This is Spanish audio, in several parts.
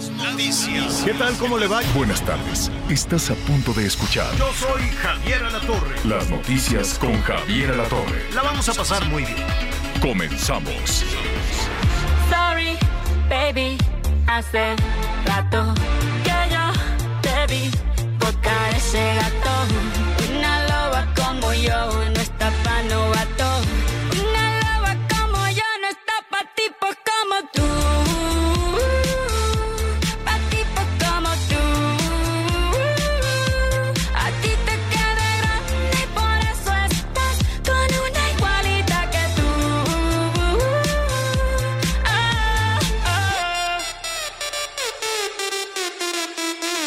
Las noticias. ¿Qué tal? ¿Cómo le va? Buenas tardes. Estás a punto de escuchar Yo soy Javier Alatorre. las noticias con Javier Alatorre. La vamos a pasar muy bien. Comenzamos. Sorry, baby, hace rato que yo te vi tocar ese gato. Una loba como yo no está pa' novato.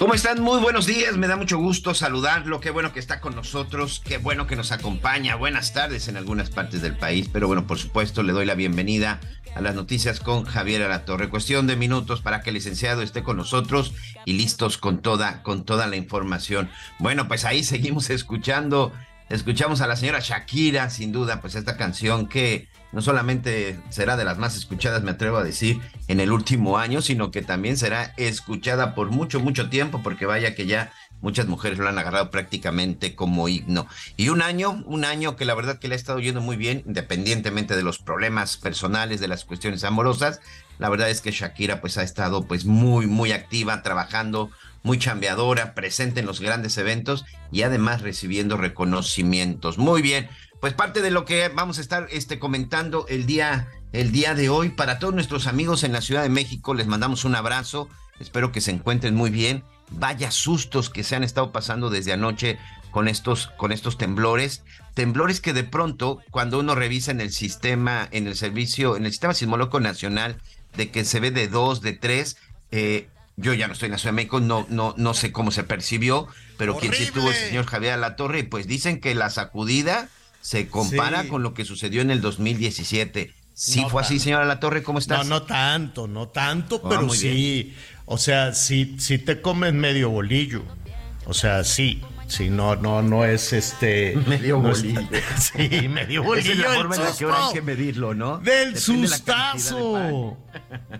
¿Cómo están? Muy buenos días, me da mucho gusto saludarlo, qué bueno que está con nosotros, qué bueno que nos acompaña, buenas tardes en algunas partes del país, pero bueno, por supuesto le doy la bienvenida a las noticias con Javier Alatorre. Cuestión de minutos para que el licenciado esté con nosotros y listos con toda, con toda la información. Bueno, pues ahí seguimos escuchando, escuchamos a la señora Shakira, sin duda, pues esta canción que no solamente será de las más escuchadas, me atrevo a decir, en el último año, sino que también será escuchada por mucho, mucho tiempo, porque vaya que ya muchas mujeres lo han agarrado prácticamente como himno. Y un año, un año que la verdad que le ha estado yendo muy bien, independientemente de los problemas personales, de las cuestiones amorosas, la verdad es que Shakira pues ha estado pues muy, muy activa, trabajando, muy chambeadora, presente en los grandes eventos y además recibiendo reconocimientos. Muy bien, pues parte de lo que vamos a estar este, comentando el día, el día de hoy. Para todos nuestros amigos en la Ciudad de México, les mandamos un abrazo. Espero que se encuentren muy bien. Vaya sustos que se han estado pasando desde anoche con estos, con estos temblores. Temblores que de pronto, cuando uno revisa en el sistema, en el servicio, en el sistema sismológico nacional, de que se ve de dos, de tres, eh, yo ya no estoy en la Ciudad de México, no, no, no sé cómo se percibió, pero quien sí estuvo es el señor Javier Alatorre, pues dicen que la sacudida se compara Sí. con lo que sucedió en el 2017. ¿Sí No fue así, señora Alatorre? ¿Cómo estás? No, no tanto, no tanto, Ah, pero sí. O sea, sí, sí te comes medio bolillo. O sea, sí. Sí, no, no, no es este. Medio no bolillo. sí, medio bolillo. Es la forma en la que ahora hay que medirlo, ¿no? Del Depende la de sustazo.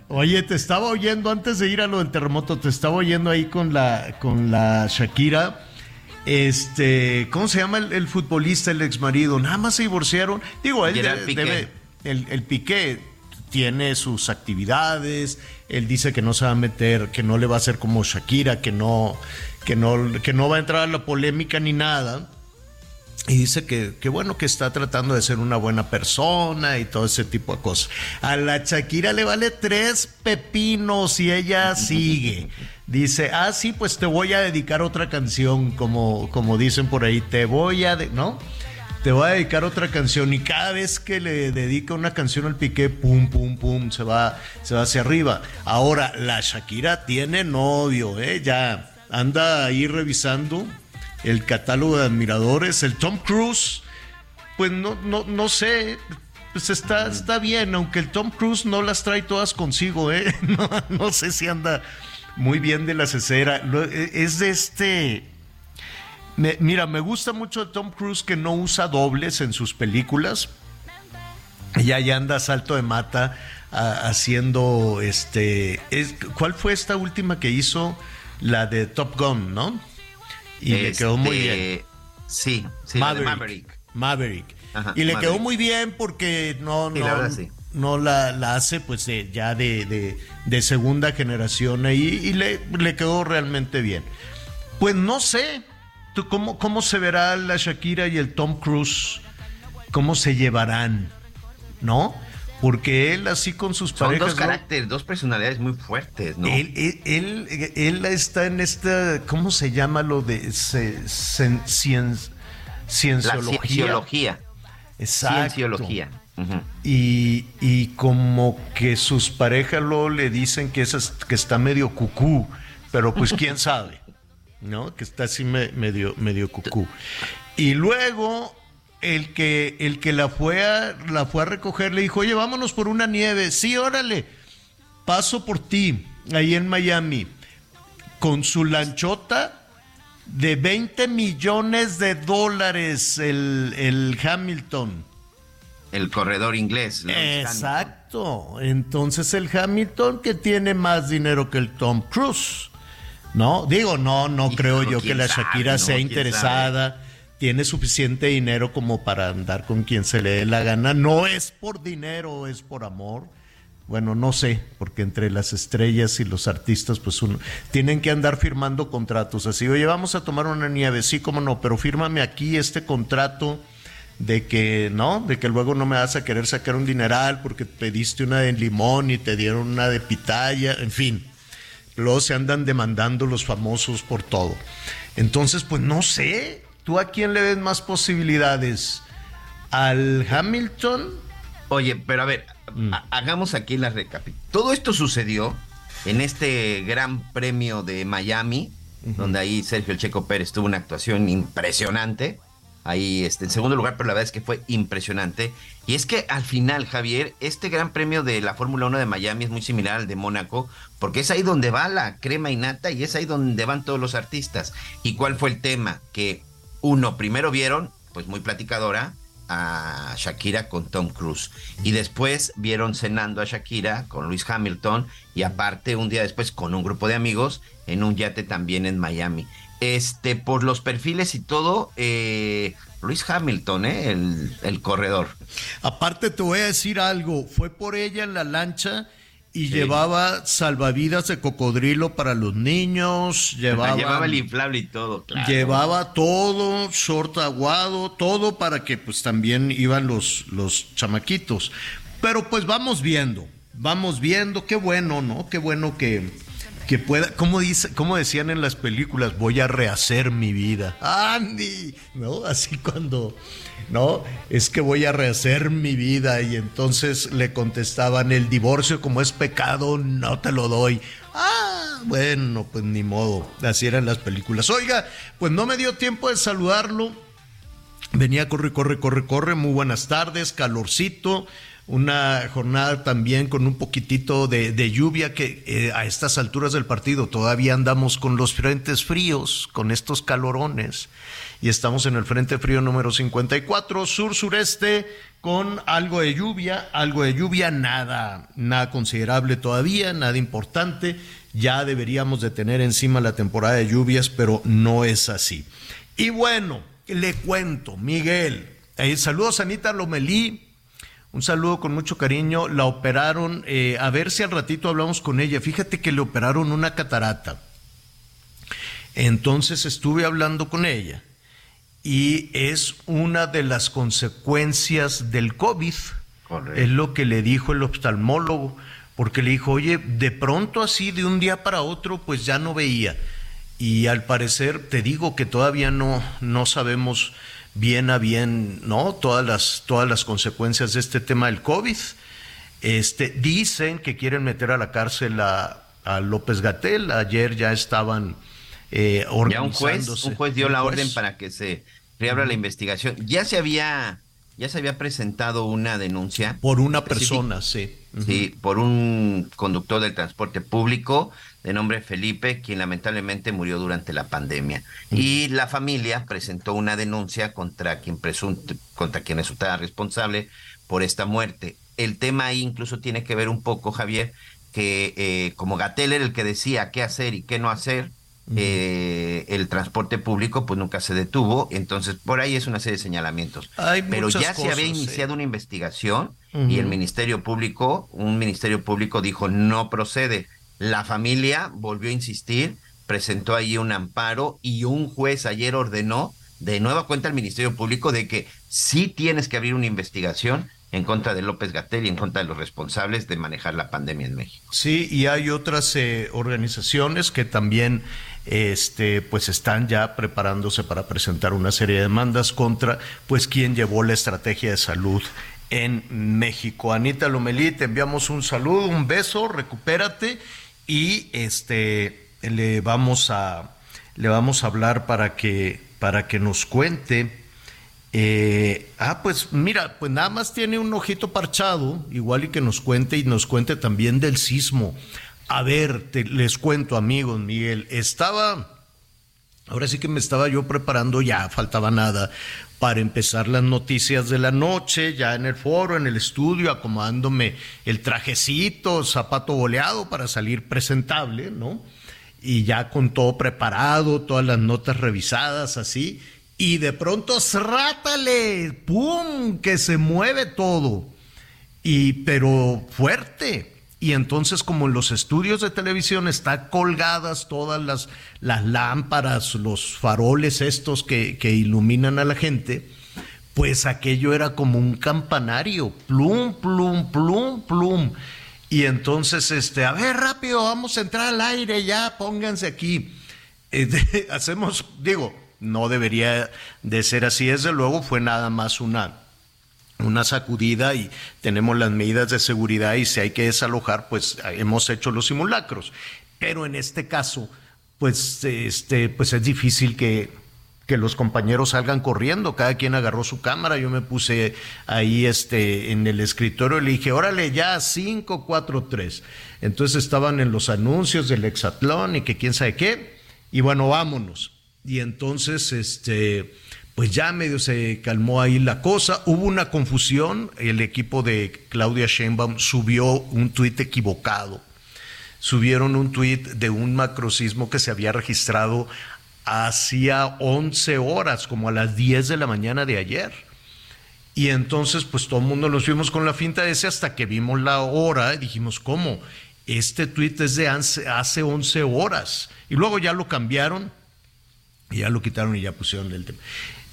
Oye, te estaba oyendo antes de ir a lo del terremoto, te estaba oyendo ahí con la, con la Shakira. Este, ¿cómo se llama el, el futbolista, el ex marido? Nada más se divorciaron. Digo, él Gerard de- Piqué. debe, el, el Piqué tiene sus actividades, él dice que no se va a meter, que no le va a hacer como Shakira, que no, que no, que no va a entrar a la polémica ni nada. Y dice que, que bueno, que está tratando de ser una buena persona y todo ese tipo de cosas. A la Shakira le vale tres pepinos y ella sigue. Dice, ah, sí, pues te voy a dedicar otra canción, como, como dicen por ahí, te voy a, de- ¿no? Te voy a dedicar otra canción y cada vez que le dedica una canción al Piqué, pum, pum, pum, se va, se va hacia arriba. Ahora, la Shakira tiene novio, ¿eh? Ya anda ahí revisando el catálogo de admiradores, el Tom Cruise, pues no, no, no sé, pues está, está bien, aunque el Tom Cruise no las trae todas consigo, ¿eh? No, no sé si anda muy bien de la cesera. Es de este... me- mira, me gusta mucho de Tom Cruise que no usa dobles en sus películas. Ya ya anda salto de mata a- haciendo este... es- ¿Cuál fue esta última que hizo? La de Top Gun, ¿no? Y le quedó muy Este, bien. Sí, sí, la Maverick. Maverick. Maverick. Ajá, y le Maverick. quedó muy bien porque no, Sí, no, la sí. no la, la hace pues de- ya de, de- de segunda generación ahí y le, le quedó realmente bien. Pues no sé, ¿tú cómo, ¿cómo se verá la Shakira y el Tom Cruise? ¿Cómo se llevarán? ¿No? Porque él así con sus Son parejas... dos ¿no? caracteres, dos personalidades muy fuertes, ¿no? Él, él, él- él está en esta, ¿cómo se llama lo de cien- la cienciología? cienciología. Exacto. Cienciología. y, y como que sus parejas luego le dicen que, es, que está medio cucú, pero pues quién sabe, ¿no? Que está así me- medio, medio cucú. Y luego el que, el que la, fue a, la fue a recoger le dijo, oye, vámonos por una nieve. Sí, órale, paso por ti, ahí en Miami, con su lanchota de 20 millones de dólares el, el Hamilton. El corredor inglés. Exacto. Entonces el Hamilton que tiene más dinero que el Tom Cruise. No, digo, no, no creo yo que la sabe, Shakira ¿no? sea ¿Quién interesada. Tiene suficiente dinero como para andar con quien se le dé la gana. No es por dinero, es por amor. Bueno, no sé, porque entre las estrellas y los artistas, pues uno tienen que andar firmando contratos. Así, oye, vamos a tomar una nieve, sí, cómo no, pero fírmame aquí este contrato de que, ¿no? De que luego no me vas a querer sacar un dineral porque pediste una de limón y te dieron una de pitaya, en fin. Luego se andan demandando los famosos por todo. Entonces, pues no sé, ¿tú a quién le ves más posibilidades? ¿Al Hamilton? Oye, pero a ver, Mm. ha- hagamos aquí la recapitulación. Todo esto sucedió en este Gran Premio de Miami, donde ahí Sergio El Checo Pérez tuvo una actuación impresionante. Ahí este, en segundo lugar, pero la verdad es que fue impresionante. Y es que al final, Javier, este Gran Premio de la Fórmula 1 de Miami es muy similar al de Mónaco, porque es ahí donde va la crema y nata y es ahí donde van todos los artistas. ¿Y cuál fue el tema? Que uno, primero vieron, pues muy platicadora, a Shakira con Tom Cruise. Y después vieron cenando a Shakira con Luis Hamilton y aparte un día después con un grupo de amigos en un yate también en Miami. Este, por los perfiles y todo, eh, Luis Hamilton, eh, el, el corredor. Aparte te voy a decir algo, fue por ella en la lancha y Sí. llevaba salvavidas de cocodrilo para los niños, llevaba, Llevaba el inflable y todo, claro. llevaba todo, short aguado, todo para que pues también iban los, los chamaquitos. Pero pues vamos viendo, vamos viendo, qué bueno, ¿no? Qué bueno que, que pueda, como dice, como decían en las películas, voy a rehacer mi vida. Andy, ¿no? Así cuando, ¿no? Es que voy a rehacer mi vida y entonces le contestaban, el divorcio como es pecado, no te lo doy. Ah, bueno, pues ni modo, así eran las películas. Oiga, pues no me dio tiempo de saludarlo. Venía, corre, corre, corre, corre. Muy buenas tardes, calorcito. Una jornada también con un poquitito de, lluvia que eh, a estas alturas del partido todavía andamos con los frentes fríos, con estos calorones. Y estamos en el frente frío número 54, sur-sureste, con algo de lluvia, algo de lluvia, nada, nada considerable todavía, nada importante. Ya deberíamos de tener encima la temporada de lluvias, pero no es así. Y bueno, le cuento, Miguel. eh, saludos a Anita Lomelí. Un saludo con mucho cariño. La operaron, eh, a ver si al ratito hablamos con ella. Fíjate que le operaron una catarata. Entonces estuve hablando con ella y es una de las consecuencias del COVID. Correcto. Es lo que le dijo el oftalmólogo, porque le dijo, oye, de pronto así, de un día para otro, pues ya no veía. Y al parecer, te digo que todavía no, no sabemos bien a bien, ¿no? Todas las, todas las consecuencias de este tema del COVID. Este, dicen que quieren meter a la cárcel a, a López Gatel. Ayer ya estaban eh, Ya un juez, organizándose. un juez dio la Un juez. orden para que se reabra la investigación. Ya se había, ya se había presentado una denuncia Por una específica- persona, sí. Sí, por un conductor del transporte público de nombre Felipe, quien lamentablemente murió durante la pandemia. Y la familia presentó una denuncia contra quien presunto, contra quien resultaba responsable por esta muerte. El tema ahí incluso tiene que ver un poco, Javier, que eh, como Gatel era el que decía qué hacer y qué no hacer, eh, el transporte público pues nunca se detuvo, entonces por ahí es una serie de señalamientos. Hay Pero ya se había iniciado una investigación y el Ministerio Público, un Ministerio Público dijo no procede. La familia volvió a insistir, presentó ahí un amparo y un juez ayer ordenó de nueva cuenta al Ministerio Público de que sí tienes que abrir una investigación en contra de López Gatel y en contra de los responsables de manejar la pandemia en México. Sí, y hay otras eh, organizaciones que también este, pues están ya preparándose para presentar una serie de demandas contra pues quien llevó la estrategia de salud en México. Anita Lomelí, te enviamos un saludo, un beso, recupérate y este le vamos a le vamos a hablar para que para que nos cuente. Eh, ah, pues mira, pues nada más tiene un ojito parchado, igual y que nos cuente y nos cuente también del sismo. A ver, les cuento amigos, Miguel, estaba Ahora sí que me estaba yo preparando, ya faltaba nada para empezar las noticias de la noche, ya en el foro, en el estudio, acomodándome el trajecito, zapato boleado para salir presentable, ¿no? Y ya con todo preparado, todas las notas revisadas, así. Y de pronto, ¡srátale! ¡Pum! Que se mueve todo. Y, pero fuerte y entonces como en los estudios de televisión están colgadas todas las, las lámparas, los faroles estos que, que, iluminan a la gente, pues aquello era como un campanario, plum, plum, plum, plum. Y entonces, este, a ver, rápido, vamos a entrar al aire, ya, pónganse aquí. Eh, hacemos, digo, no debería de ser así, desde luego fue nada más una una sacudida y tenemos las medidas de seguridad y si hay que desalojar, pues hemos hecho los simulacros. Pero en este caso, pues, este, pues es difícil que, que los compañeros salgan corriendo, cada quien agarró su cámara, yo me puse ahí este, en el escritorio y le dije, órale ya, 5, 4, 3. Entonces estaban en los anuncios del hexatlón y que quién sabe qué, y bueno, vámonos. Y entonces, este, pues ya medio se calmó ahí la cosa. Hubo una confusión, el equipo de Claudia Sheinbaum subió un tuit equivocado. Subieron un tuit de un macrosismo que se había registrado hacía 11 horas, como a las 10 de la mañana de ayer. Y entonces, pues todo el mundo nos fuimos con la finta ese hasta que vimos la hora y dijimos, ¿cómo? Este tuit es de hace 11 horas. Y luego ya lo cambiaron y ya lo quitaron y ya pusieron el tema.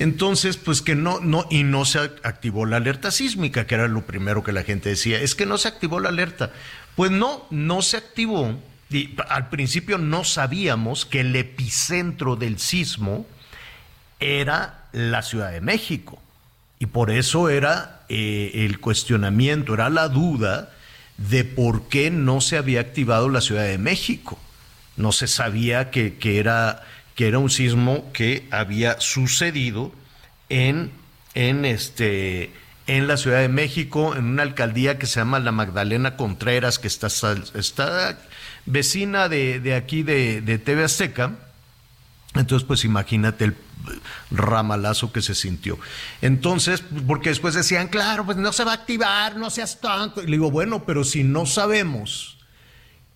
Entonces, pues que no, no, y no se activó la alerta sísmica, que era lo primero que la gente decía, es que no se activó la alerta. Pues no, no se activó. Y al principio no sabíamos que el epicentro del sismo era la Ciudad de México. Y por eso era eh, el cuestionamiento, era la duda de por qué no se había activado la Ciudad de México. No se sabía que, que era que era un sismo que había sucedido en, en, este, en la Ciudad de México, en una alcaldía que se llama La Magdalena Contreras, que está, está vecina de, de aquí de, de TV Azteca. Entonces, pues imagínate el ramalazo que se sintió. Entonces, porque después decían, claro, pues no se va a activar, no seas tanto. Y le digo, bueno, pero si no sabemos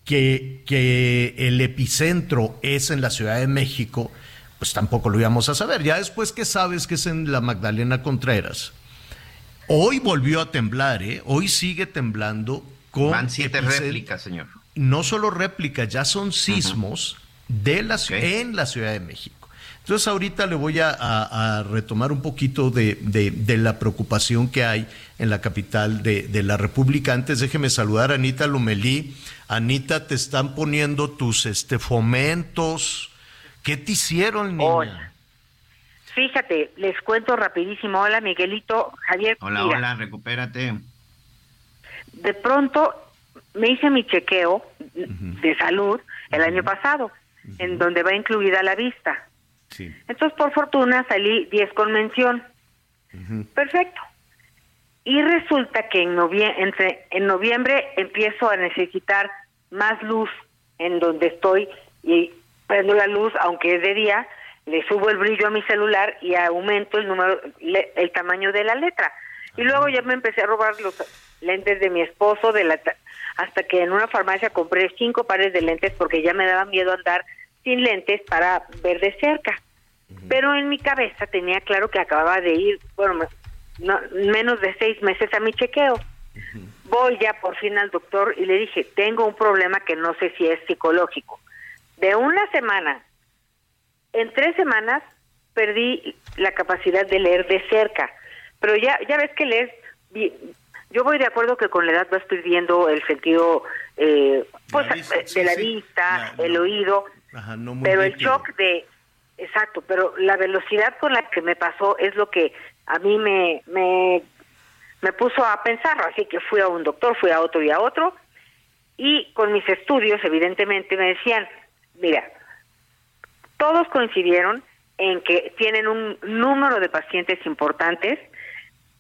que, que el epicentro es en la Ciudad de México, pues tampoco lo íbamos a saber. Ya después que sabes que es en la Magdalena Contreras, hoy volvió a temblar, ¿eh? Hoy sigue temblando con... Van siete réplicas, señor. No solo réplicas, ya son sismos de la, en la Ciudad de México. Entonces ahorita le voy a, retomar un poquito de, la preocupación que hay en la capital de, la República. Antes déjeme saludar a Anita Lumelí. Anita, te están poniendo tus este, fomentos. ¿Qué te hicieron, niña? Hola. Fíjate, les cuento rapidísimo. Hola, Miguelito, Javier. Hola, hola, recupérate. De pronto me hice mi chequeo de salud el año pasado, en donde va incluida la vista. Entonces, por fortuna, salí 10 con mención. Perfecto. Y resulta que en noviembre, en noviembre empiezo a necesitar más luz en donde estoy y prendo la luz, aunque es de día, le subo el brillo a mi celular y aumento el número, el tamaño de la letra. Y luego ya me empecé a robar los lentes de mi esposo, de la hasta que en una farmacia compré cinco pares de lentes porque ya me daba miedo andar sin lentes para ver de cerca. Pero en mi cabeza tenía claro que acababa de ir, bueno, menos de seis meses a mi chequeo. Voy ya por fin al doctor y le dije, tengo un problema que no sé si es psicológico. De una semana, en tres semanas perdí la capacidad de leer de cerca. Pero ya, ya ves que lees, yo voy de acuerdo que con la edad vas perdiendo el sentido eh, pues, de la vista, el oído, pero el shock de Exacto, pero la velocidad con la que me pasó es lo que a mí me, me, me puso a pensar, así que fui a un doctor, fui a otro y a otro, y con mis estudios, evidentemente, me decían, mira, todos coincidieron en que tienen un número de pacientes importantes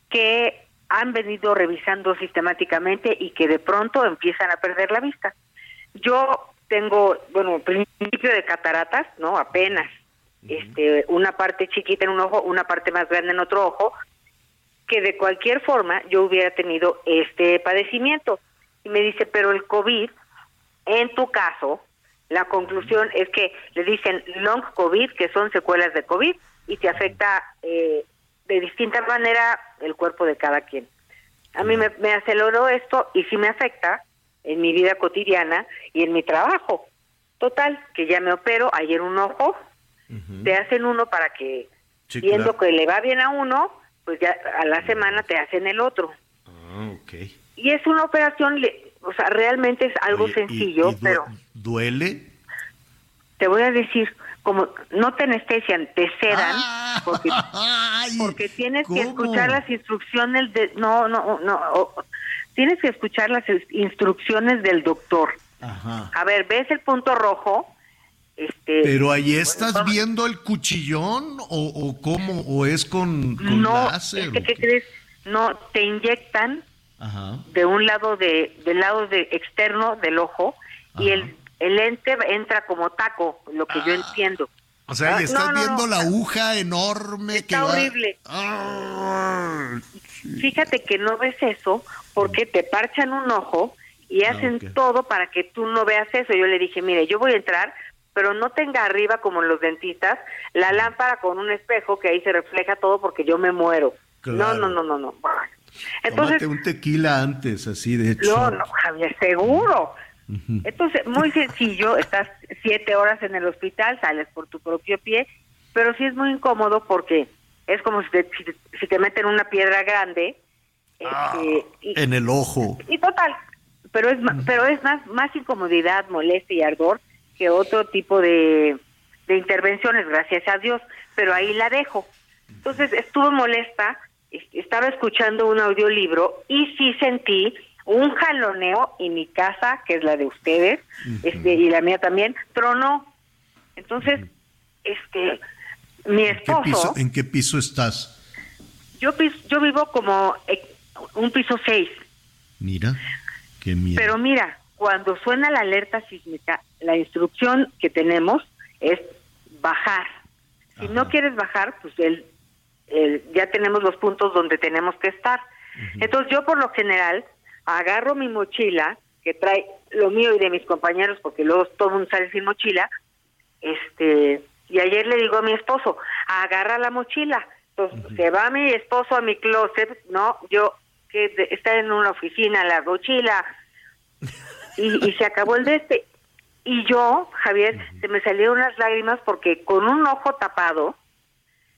que han venido revisando sistemáticamente y que de pronto empiezan a perder la vista. Yo tengo, bueno, principio de cataratas, ¿no? Apenas. Este, una parte chiquita en un ojo, una parte más grande en otro ojo, que de cualquier forma yo hubiera tenido este padecimiento. Y me dice, pero el COVID, en tu caso, la conclusión es que le dicen long COVID, que son secuelas de COVID, y te afecta eh, de distinta manera el cuerpo de cada quien. A mí me, me aceleró esto y sí me afecta en mi vida cotidiana y en mi trabajo. Total, que ya me opero ayer un ojo, te hacen uno para que, Sí, viendo claro. que le va bien a uno, pues ya a la semana te hacen el otro. Ah, ok. Y es una operación, o sea, realmente es algo Oye, sencillo, y du- pero ¿Duele? te voy a decir, como no te anestesian, te sedan, porque, Ay, porque tienes que escuchar las instrucciones de... No, no, no, o- tienes que escuchar las ins- instrucciones del doctor. Ajá. A ver, ¿ves el punto rojo? Este, Pero ahí estás viendo el cuchillón o, o cómo o es con, con no, láser. es que, ¿qué crees? No, te inyectan Ajá. de un lado de del lado de externo del ojo y el el lente entra como taco, lo que yo Ah. entiendo. O sea, Ah, y estás no, no, viendo no. la aguja enorme que Está va- horrible. Ah, Fíjate que no ves eso porque te parchan un ojo y Ah, hacen todo para que tú no veas eso. Yo le dije, mire, yo voy a entrar, pero no tenga arriba como en los dentistas la lámpara con un espejo que ahí se refleja todo porque yo me muero. Claro. No, no, no, no, no. Tómate Entonces, un tequila antes, así de hecho. no, no, Javier, seguro. Entonces, muy sencillo, estás siete horas en el hospital, sales por tu propio pie, pero sí es muy incómodo porque es como si te, si te- si te meten una piedra grande. este, y, En el ojo. y total, pero es, pero es más, más incomodidad, molestia y ardor que otro tipo de, de intervenciones, gracias a Dios, pero ahí la dejo. Entonces estuve molesta, es- estaba escuchando un audiolibro y sí sentí un jaloneo y mi casa, que es la de ustedes, este, y la mía también, tronó. Entonces, este, mi ¿Qué piso, esposo, ¿En qué piso estás? yo, vivo como un piso seis, Mira, qué miedo. Pero mira, cuando suena la alerta sísmica, la instrucción que tenemos es bajar. Si no quieres bajar, pues el, el- ya tenemos los puntos donde tenemos que estar. Entonces yo por lo general agarro mi mochila, que trae lo mío y de mis compañeros, porque luego todo el mundo sale sin mochila, este y ayer le digo a mi esposo, agarra la mochila. Entonces se va mi esposo a mi closet, ¿no? Yo que de- está en una oficina, la mochila, y, y se acabó el de este. Y yo, Javier, se me salieron las lágrimas porque con un ojo tapado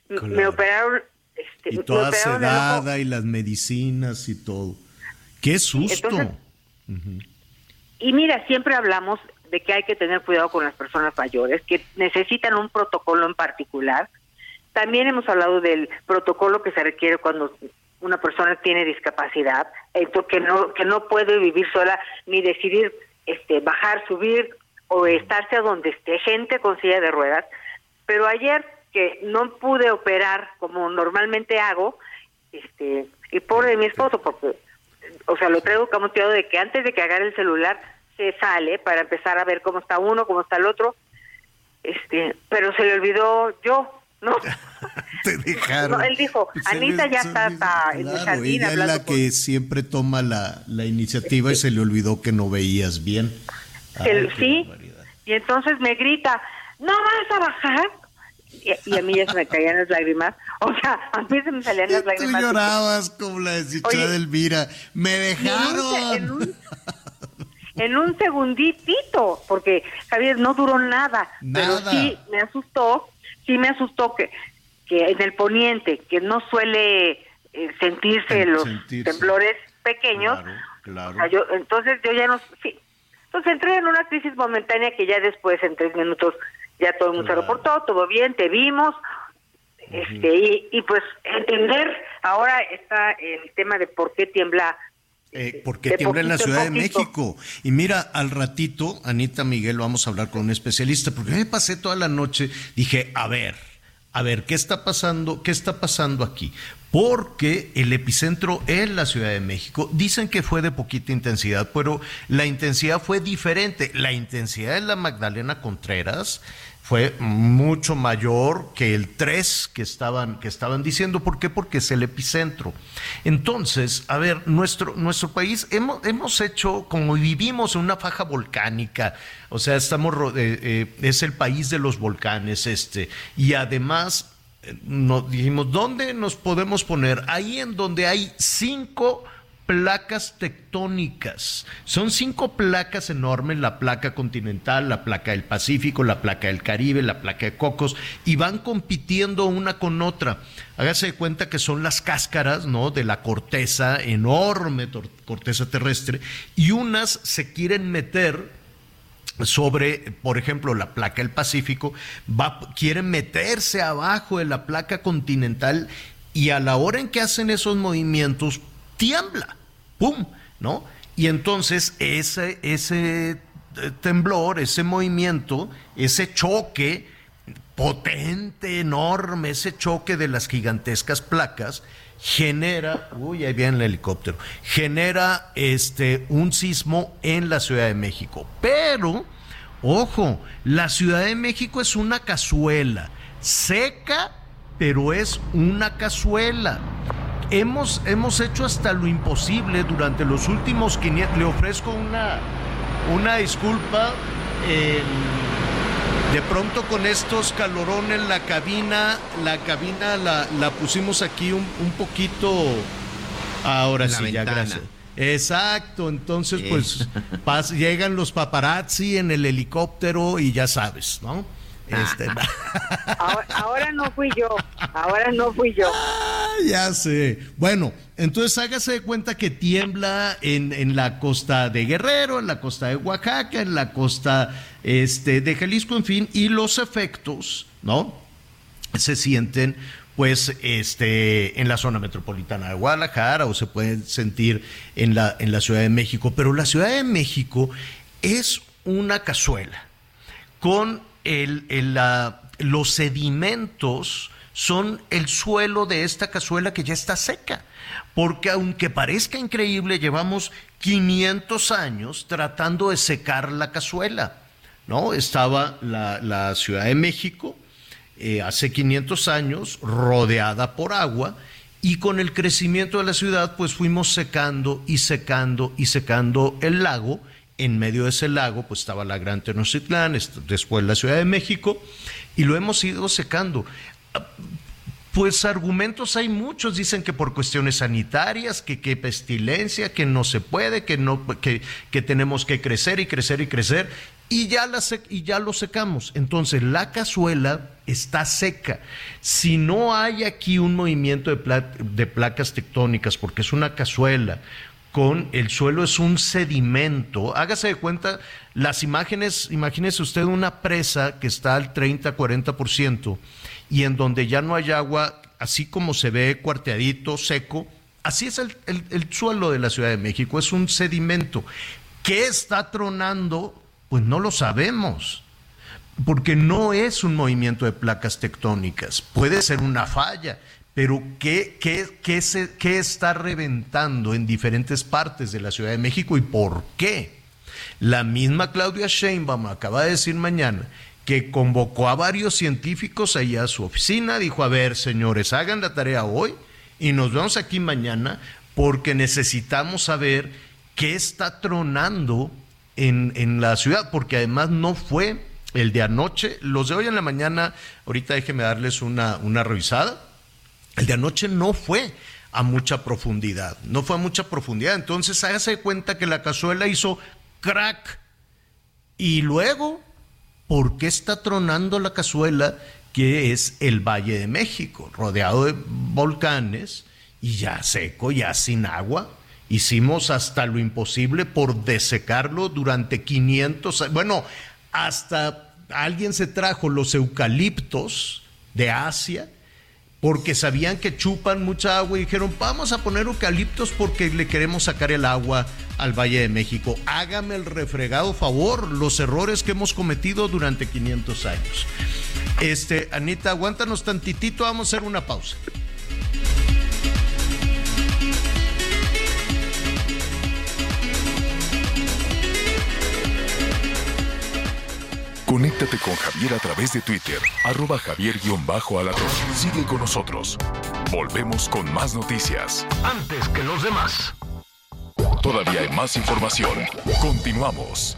me operaron. Este, y toda sedada y las medicinas y todo. Qué susto. Entonces- Y mira, siempre hablamos de que hay que tener cuidado con las personas mayores, que necesitan un protocolo en particular. También hemos hablado del protocolo que se requiere cuando una persona tiene discapacidad, que no que no puede vivir sola ni decidir este bajar, subir o estarse a donde esté gente con silla de ruedas. Pero ayer que no pude operar como normalmente hago, este y pobre de mi esposo porque o sea, lo traigo camoteado de que antes de que agarre el celular se sale para empezar a ver cómo está uno, cómo está el otro. Este, pero se le olvidó yo, ¿no? Te dejaron. No, él dijo, Anita le- ya está le- hasta en el claro, jardín ella es la que siempre toma la, la iniciativa y se le olvidó que no veías bien. Ay, qué sí, barbaridad. y entonces me grita, ¿no vas a bajar? Y, y a mí ya se me caían las lágrimas. O sea, a mí se me salían las Tú lágrimas. llorabas como la desdichada de Elvira. ¡Me Y en un dejaron! En un, en un segunditito, porque Javier no duró nada, Nada. pero sí me asustó, sí me asustó que, que en el poniente, que no suele eh, sentirse Sen- los sentirse. temblores pequeños, Claro, claro. o sea, yo, entonces yo ya no, sí, entonces entré en una crisis momentánea que ya después, en tres minutos, ya todo el mundo Claro. se reportó, todo bien, te vimos, Este, y, y pues entender, ahora está el tema de por qué tiembla eh, porque tiembla en la Ciudad de México. Y mira, al ratito, Anita Miguel, vamos a hablar con un especialista, porque me pasé toda la noche, dije, a ver, a ver, ¿qué está pasando? ¿Qué está pasando aquí? Porque el epicentro es la Ciudad de México. Dicen que fue de poquita intensidad, pero la intensidad fue diferente. La intensidad de la Magdalena Contreras fue mucho mayor que el 3 que estaban, que estaban diciendo. ¿Por qué? Porque es el epicentro. Entonces, a ver, nuestro, nuestro país hemos, hemos hecho, como vivimos en una faja volcánica, o sea, estamos, eh, eh, es el país de los volcanes este, y además eh, nos dijimos, ¿dónde nos podemos poner? Ahí en donde hay cinco placas tectónicas. Son cinco placas enormes, la placa continental, la placa del Pacífico, la placa del Caribe, la placa de Cocos, y van compitiendo una con otra. Hágase de cuenta que son las cáscaras, ¿no? De la corteza, enorme corteza terrestre, y unas se quieren meter sobre, por ejemplo, la placa del Pacífico, va, quieren meterse abajo de la placa continental y a la hora en que hacen esos movimientos, tiembla, ¡pum! ¿No? Y entonces ese, ese eh, temblor, ese movimiento, ese choque potente, enorme, ese choque de las gigantescas placas, genera, uy, ahí viene el helicóptero, genera este un sismo en la Ciudad de México. Pero, ojo, la Ciudad de México es una cazuela, seca, pero es una cazuela hemos, hemos hecho hasta lo imposible durante los últimos 500. Le ofrezco una, una disculpa. de pronto con estos calorones la cabina, la cabina la, la pusimos aquí un, un poquito. Ahora sí, ya gracias. Exacto, entonces pues llegan los paparazzi en el helicóptero y ya sabes, ¿no? Este, ahora, no fui yo, ahora no fui yo. Ah, ya sé. Bueno, entonces hágase de cuenta que tiembla en, en, la costa de Guerrero, en la costa de Oaxaca, en la costa este, de Jalisco, en fin, y los efectos, ¿no? Se sienten pues este en la zona metropolitana de Guadalajara o se pueden sentir en la en la Ciudad de México, pero la Ciudad de México es una cazuela con los sedimentos son el suelo de esta cazuela que ya está seca. Porque aunque parezca increíble, llevamos 500 años tratando de secar la cazuela. ¿no? Estaba la, Ciudad de México eh, hace 500 años rodeada por agua y con el crecimiento de la ciudad pues fuimos secando y secando y secando el lago en medio de ese lago pues estaba la Gran Tenochtitlán, después la Ciudad de México, y lo hemos ido secando. Pues argumentos hay muchos, dicen que por cuestiones sanitarias, que, que pestilencia, que no se puede, que, no, que, que tenemos que crecer y crecer y crecer, y ya, y ya lo secamos. Entonces la cazuela está seca. Si no hay aquí un movimiento de, de placas tectónicas, porque es una cazuela, con el suelo es un sedimento. Hágase de cuenta, las imágenes, imagínese usted una presa que está al 30, 40% y en donde ya no hay agua, así como se ve cuarteadito, seco, así es el, el suelo de la Ciudad de México, es un sedimento. ¿Qué está tronando? Pues no lo sabemos porque no es un movimiento de placas tectónicas, puede ser una falla, pero ¿qué, qué, se, ¿qué está reventando en diferentes partes de la Ciudad de México y por qué? La misma Claudia Sheinbaum acaba de decir mañana que convocó a varios científicos allá a su oficina, dijo, a ver, señores, hagan la tarea hoy y nos vemos aquí mañana porque necesitamos saber qué está tronando en, en la ciudad, porque además no fue el de anoche, los de hoy en la mañana, ahorita déjenme darles una, una revisada, el de anoche no fue a mucha profundidad, no fue a mucha profundidad. Entonces hágase cuenta que la cazuela hizo crack. Y luego, ¿por qué está tronando la cazuela que es el Valle de México, rodeado de volcanes y ya seco, ya sin agua? Hicimos hasta lo imposible por desecarlo durante 500 Bueno, hasta alguien se trajo los eucaliptos de Asia porque sabían que chupan mucha agua y dijeron, vamos a poner eucaliptos porque le queremos sacar el agua al Valle de México. Hágame el refregado favor, los errores que hemos cometido durante 500 años. Este, Anita, aguántanos tantitito, vamos a hacer una pausa. Conéctate con Javier a través de Twitter, arroba javier-alatón. Sigue con nosotros. Volvemos con más noticias. Antes que los demás. Todavía hay más información. Continuamos.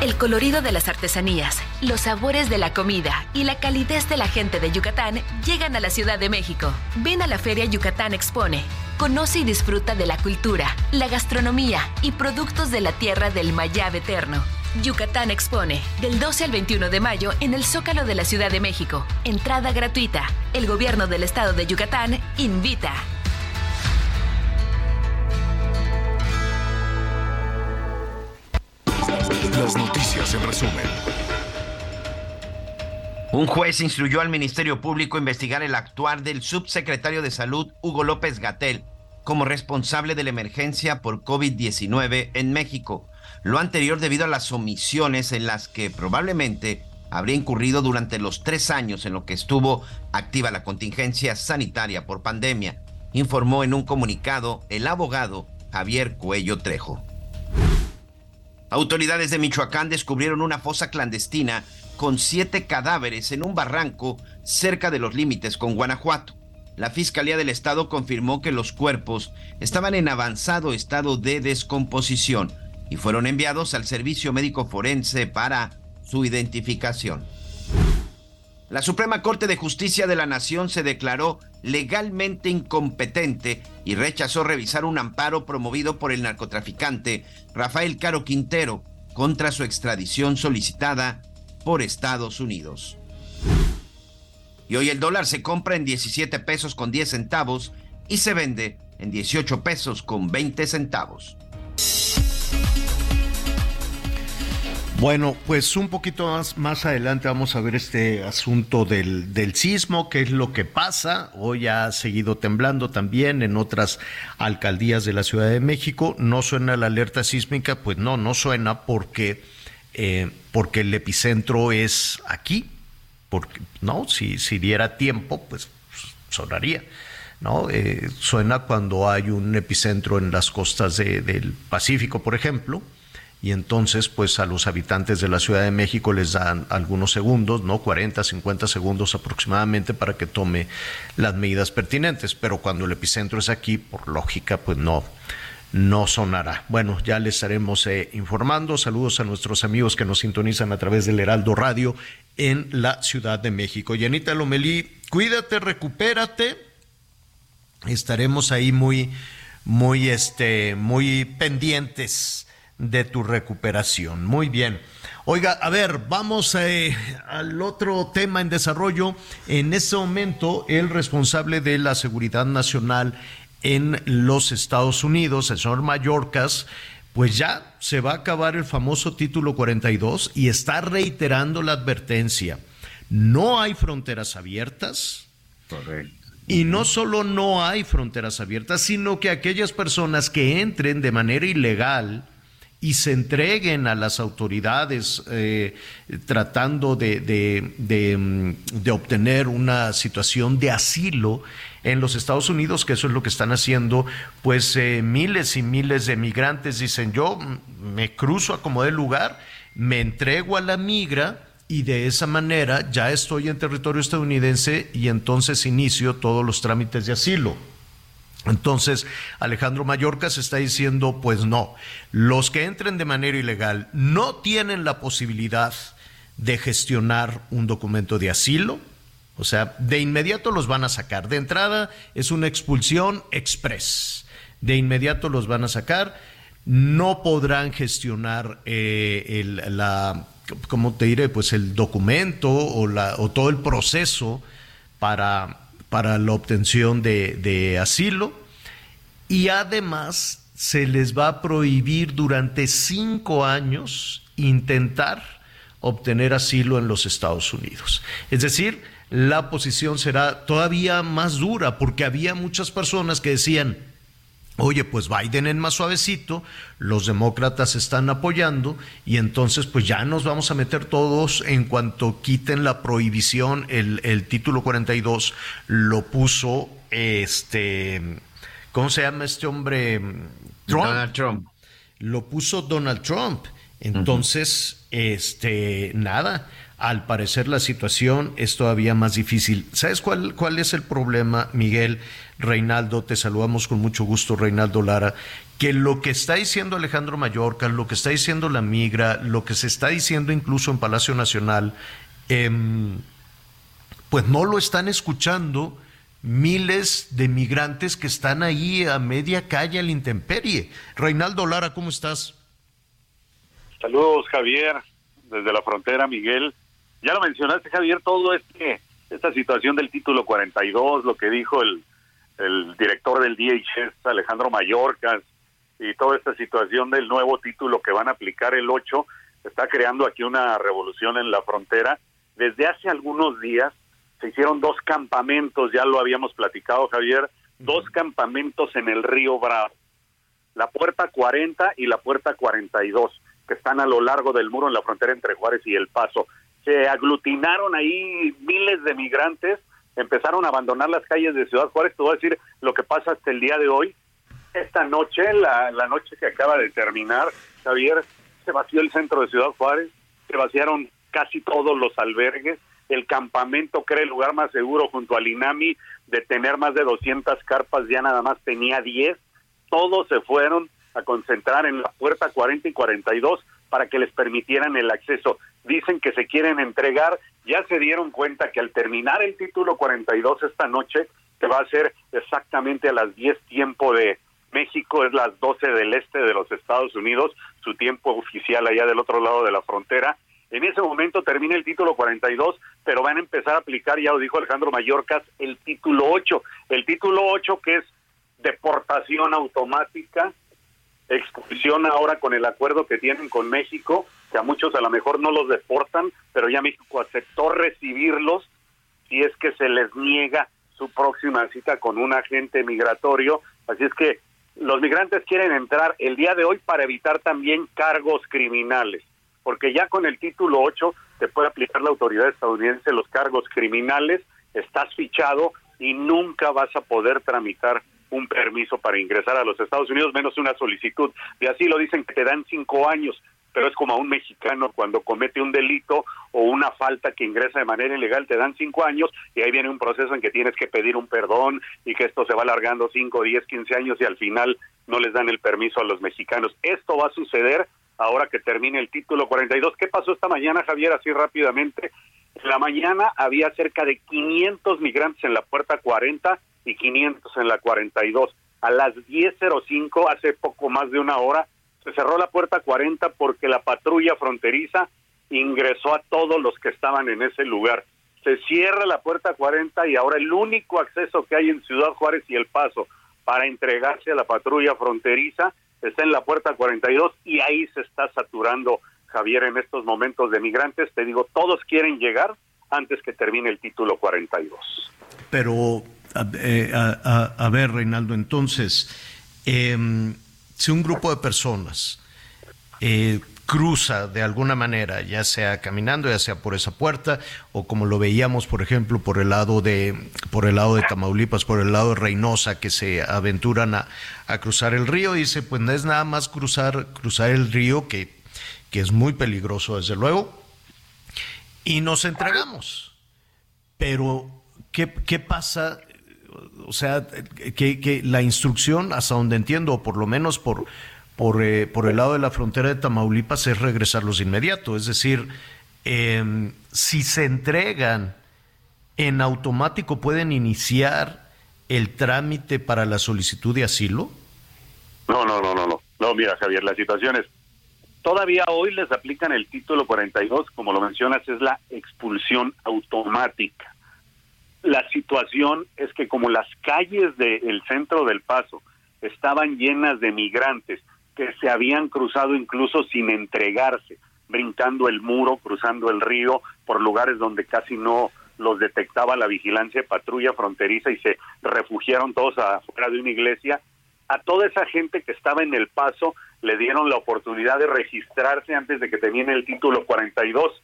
El colorido de las artesanías, los sabores de la comida y la calidez de la gente de Yucatán llegan a la Ciudad de México. Ven a la Feria Yucatán Expone. Conoce y disfruta de la cultura, la gastronomía y productos de la tierra del Mayab Eterno. Yucatán Expone, del 12 al 21 de mayo en el Zócalo de la Ciudad de México. Entrada gratuita. El gobierno del estado de Yucatán invita. Las noticias en resumen. Un juez instruyó al Ministerio Público a investigar el actuar del subsecretario de Salud, Hugo López Gatel, como responsable de la emergencia por COVID-19 en México. Lo anterior debido a las omisiones en las que probablemente habría incurrido durante los tres años en lo que estuvo activa la contingencia sanitaria por pandemia, informó en un comunicado el abogado Javier Cuello Trejo. Autoridades de Michoacán descubrieron una fosa clandestina con siete cadáveres en un barranco cerca de los límites con Guanajuato. La Fiscalía del Estado confirmó que los cuerpos estaban en avanzado estado de descomposición y fueron enviados al Servicio Médico Forense para su identificación. La Suprema Corte de Justicia de la Nación se declaró legalmente incompetente y rechazó revisar un amparo promovido por el narcotraficante Rafael Caro Quintero contra su extradición solicitada por Estados Unidos. Y hoy el dólar se compra en 17 pesos con 10 centavos y se vende en 18 pesos con 20 centavos. Bueno, pues un poquito más, más adelante vamos a ver este asunto del, del sismo, qué es lo que pasa. Hoy ha seguido temblando también en otras alcaldías de la Ciudad de México. No suena la alerta sísmica, pues no, no suena porque, eh, porque el epicentro es aquí. Porque, no, si, si diera tiempo, pues sonaría. ¿no? Eh, suena cuando hay un epicentro en las costas de, del Pacífico, por ejemplo y entonces pues a los habitantes de la Ciudad de México les dan algunos segundos, ¿no? 40, 50 segundos aproximadamente para que tome las medidas pertinentes, pero cuando el epicentro es aquí, por lógica, pues no no sonará. Bueno, ya les estaremos eh, informando. Saludos a nuestros amigos que nos sintonizan a través del Heraldo Radio en la Ciudad de México. Yanita Lomelí, cuídate, recupérate. Estaremos ahí muy, muy, este, muy pendientes de tu recuperación. Muy bien. Oiga, a ver, vamos eh, al otro tema en desarrollo. En este momento, el responsable de la seguridad nacional en los Estados Unidos, el señor Mallorcas, pues ya se va a acabar el famoso título 42 y está reiterando la advertencia. No hay fronteras abiertas. Correcto. Y no solo no hay fronteras abiertas, sino que aquellas personas que entren de manera ilegal y se entreguen a las autoridades eh, tratando de, de, de, mm, de, obtener una situación de asilo en los Estados Unidos, que eso es lo que están haciendo, pues eh, miles y miles de migrantes dicen, yo me cruzo a como de lugar, me entrego a la migra y de esa manera ya estoy en territorio estadounidense y entonces inicio todos los trámites de asilo. Entonces, Alejandro Mallorca se está diciendo, pues no, los que entren de manera ilegal no tienen la posibilidad de gestionar un documento de asilo, o sea, de inmediato los van a sacar. De entrada es una expulsión express, de inmediato los van a sacar, no podrán gestionar eh, el, la, ¿cómo te diré? Pues el documento o, la, o todo el proceso para para la obtención de, de asilo y además se les va a prohibir durante cinco años intentar obtener asilo en los Estados Unidos. Es decir, la posición será todavía más dura porque había muchas personas que decían, Oye, pues Biden en más suavecito, los demócratas están apoyando y entonces pues ya nos vamos a meter todos en cuanto quiten la prohibición, el, el título 42 lo puso este, ¿cómo se llama este hombre? Donald Trump. Lo puso Donald Trump. Entonces, este, nada, al parecer la situación es todavía más difícil. ¿Sabes cuál, cuál es el problema, Miguel? Reinaldo, te saludamos con mucho gusto, Reinaldo Lara, que lo que está diciendo Alejandro Mallorca, lo que está diciendo la migra, lo que se está diciendo incluso en Palacio Nacional, em, pues no lo están escuchando miles de migrantes que están ahí a media calle a la intemperie. Reinaldo Lara, ¿cómo estás? Saludos, Javier, desde la frontera, Miguel. Ya lo mencionaste, Javier, todo este, esta situación del título 42, lo que dijo el, el director del DHS, Alejandro Mallorcas, y toda esta situación del nuevo título que van a aplicar el 8, está creando aquí una revolución en la frontera. Desde hace algunos días se hicieron dos campamentos, ya lo habíamos platicado, Javier, dos campamentos en el río Bravo, la puerta 40 y la puerta 42, que están a lo largo del muro en la frontera entre Juárez y El Paso. Se aglutinaron ahí miles de migrantes empezaron a abandonar las calles de Ciudad Juárez. Te voy a decir lo que pasa hasta el día de hoy. Esta noche, la, la noche que acaba de terminar, Javier, se vació el centro de Ciudad Juárez, se vaciaron casi todos los albergues, el campamento, que era el lugar más seguro junto al INAMI, de tener más de 200 carpas, ya nada más tenía 10, todos se fueron a concentrar en la puerta 40 y 42 para que les permitieran el acceso. Dicen que se quieren entregar, ya se dieron cuenta que al terminar el título 42 esta noche, que va a ser exactamente a las 10 tiempo de México, es las 12 del este de los Estados Unidos, su tiempo oficial allá del otro lado de la frontera. En ese momento termina el título 42, pero van a empezar a aplicar, ya lo dijo Alejandro Mayorkas, el título 8. El título 8 que es deportación automática expulsión ahora con el acuerdo que tienen con México, que a muchos a lo mejor no los deportan, pero ya México aceptó recibirlos si es que se les niega su próxima cita con un agente migratorio. Así es que los migrantes quieren entrar el día de hoy para evitar también cargos criminales, porque ya con el título 8 te puede aplicar la autoridad estadounidense los cargos criminales, estás fichado y nunca vas a poder tramitar un permiso para ingresar a los Estados Unidos, menos una solicitud de asilo. Dicen que te dan cinco años, pero es como a un mexicano cuando comete un delito o una falta que ingresa de manera ilegal, te dan cinco años y ahí viene un proceso en que tienes que pedir un perdón y que esto se va alargando cinco, diez, quince años y al final no les dan el permiso a los mexicanos. Esto va a suceder ahora que termine el título 42. ¿Qué pasó esta mañana, Javier? Así rápidamente. En la mañana había cerca de 500 migrantes en la puerta 40 y 500 en la 42. A las 10.05, hace poco más de una hora, se cerró la puerta 40 porque la patrulla fronteriza ingresó a todos los que estaban en ese lugar. Se cierra la puerta 40 y ahora el único acceso que hay en Ciudad Juárez y El Paso para entregarse a la patrulla fronteriza está en la puerta 42 y ahí se está saturando Javier en estos momentos de migrantes. Te digo, todos quieren llegar antes que termine el título 42. Pero eh, a, ver, Reinaldo, entonces, em, si un grupo de personas eh, cruza de alguna manera, ya sea caminando, ya sea por esa puerta, o como lo veíamos, por ejemplo, por el lado de, por el lado de Tamaulipas, por el lado de Reynosa, que se aventuran a, cruzar el río, dice, pues no es nada más cruzar, cruzar el río, que, que es muy peligroso, desde luego, y nos entregamos. Pero, ¿qué, qué pasa o sea, que, la instrucción, hasta donde entiendo, por lo menos por, por, eh, por el lado de la frontera de Tamaulipas, es regresarlos inmediato. Es decir, em, si se entregan en automático, pueden iniciar el trámite para la solicitud de asilo. No, no, no, no, no. No, mira, Javier, la situación es, todavía hoy les aplican el título 42, como lo mencionas, es la expulsión automática la situación es que como las calles del centro del Paso estaban llenas de migrantes que se habían cruzado incluso sin entregarse, brincando el muro, cruzando el río, por lugares donde casi no los detectaba la vigilancia de patrulla fronteriza y se refugiaron todos afuera de una iglesia. A toda esa gente que estaba en el paso le dieron la oportunidad de registrarse antes de que termine el título 42.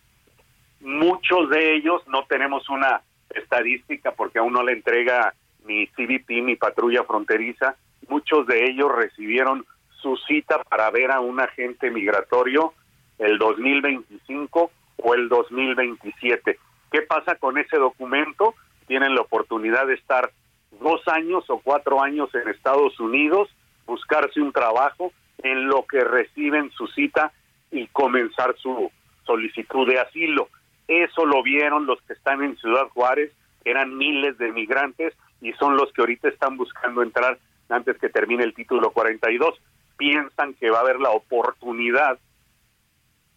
Muchos de ellos no tenemos una estadística porque aún no le entrega ni CBP ni patrulla fronteriza. Muchos de ellos recibieron su cita para ver a un agente migratorio el 2025 o el 2027. ¿Qué pasa con ese documento? Tienen la oportunidad de estar dos años o cuatro años en Estados Unidos, buscarse un trabajo en lo que reciben su cita y comenzar su solicitud de asilo. Eso lo vieron los que están en Ciudad Juárez, eran miles de migrantes y son los que ahorita están buscando entrar antes que termine el título 42. Piensan que va a haber la oportunidad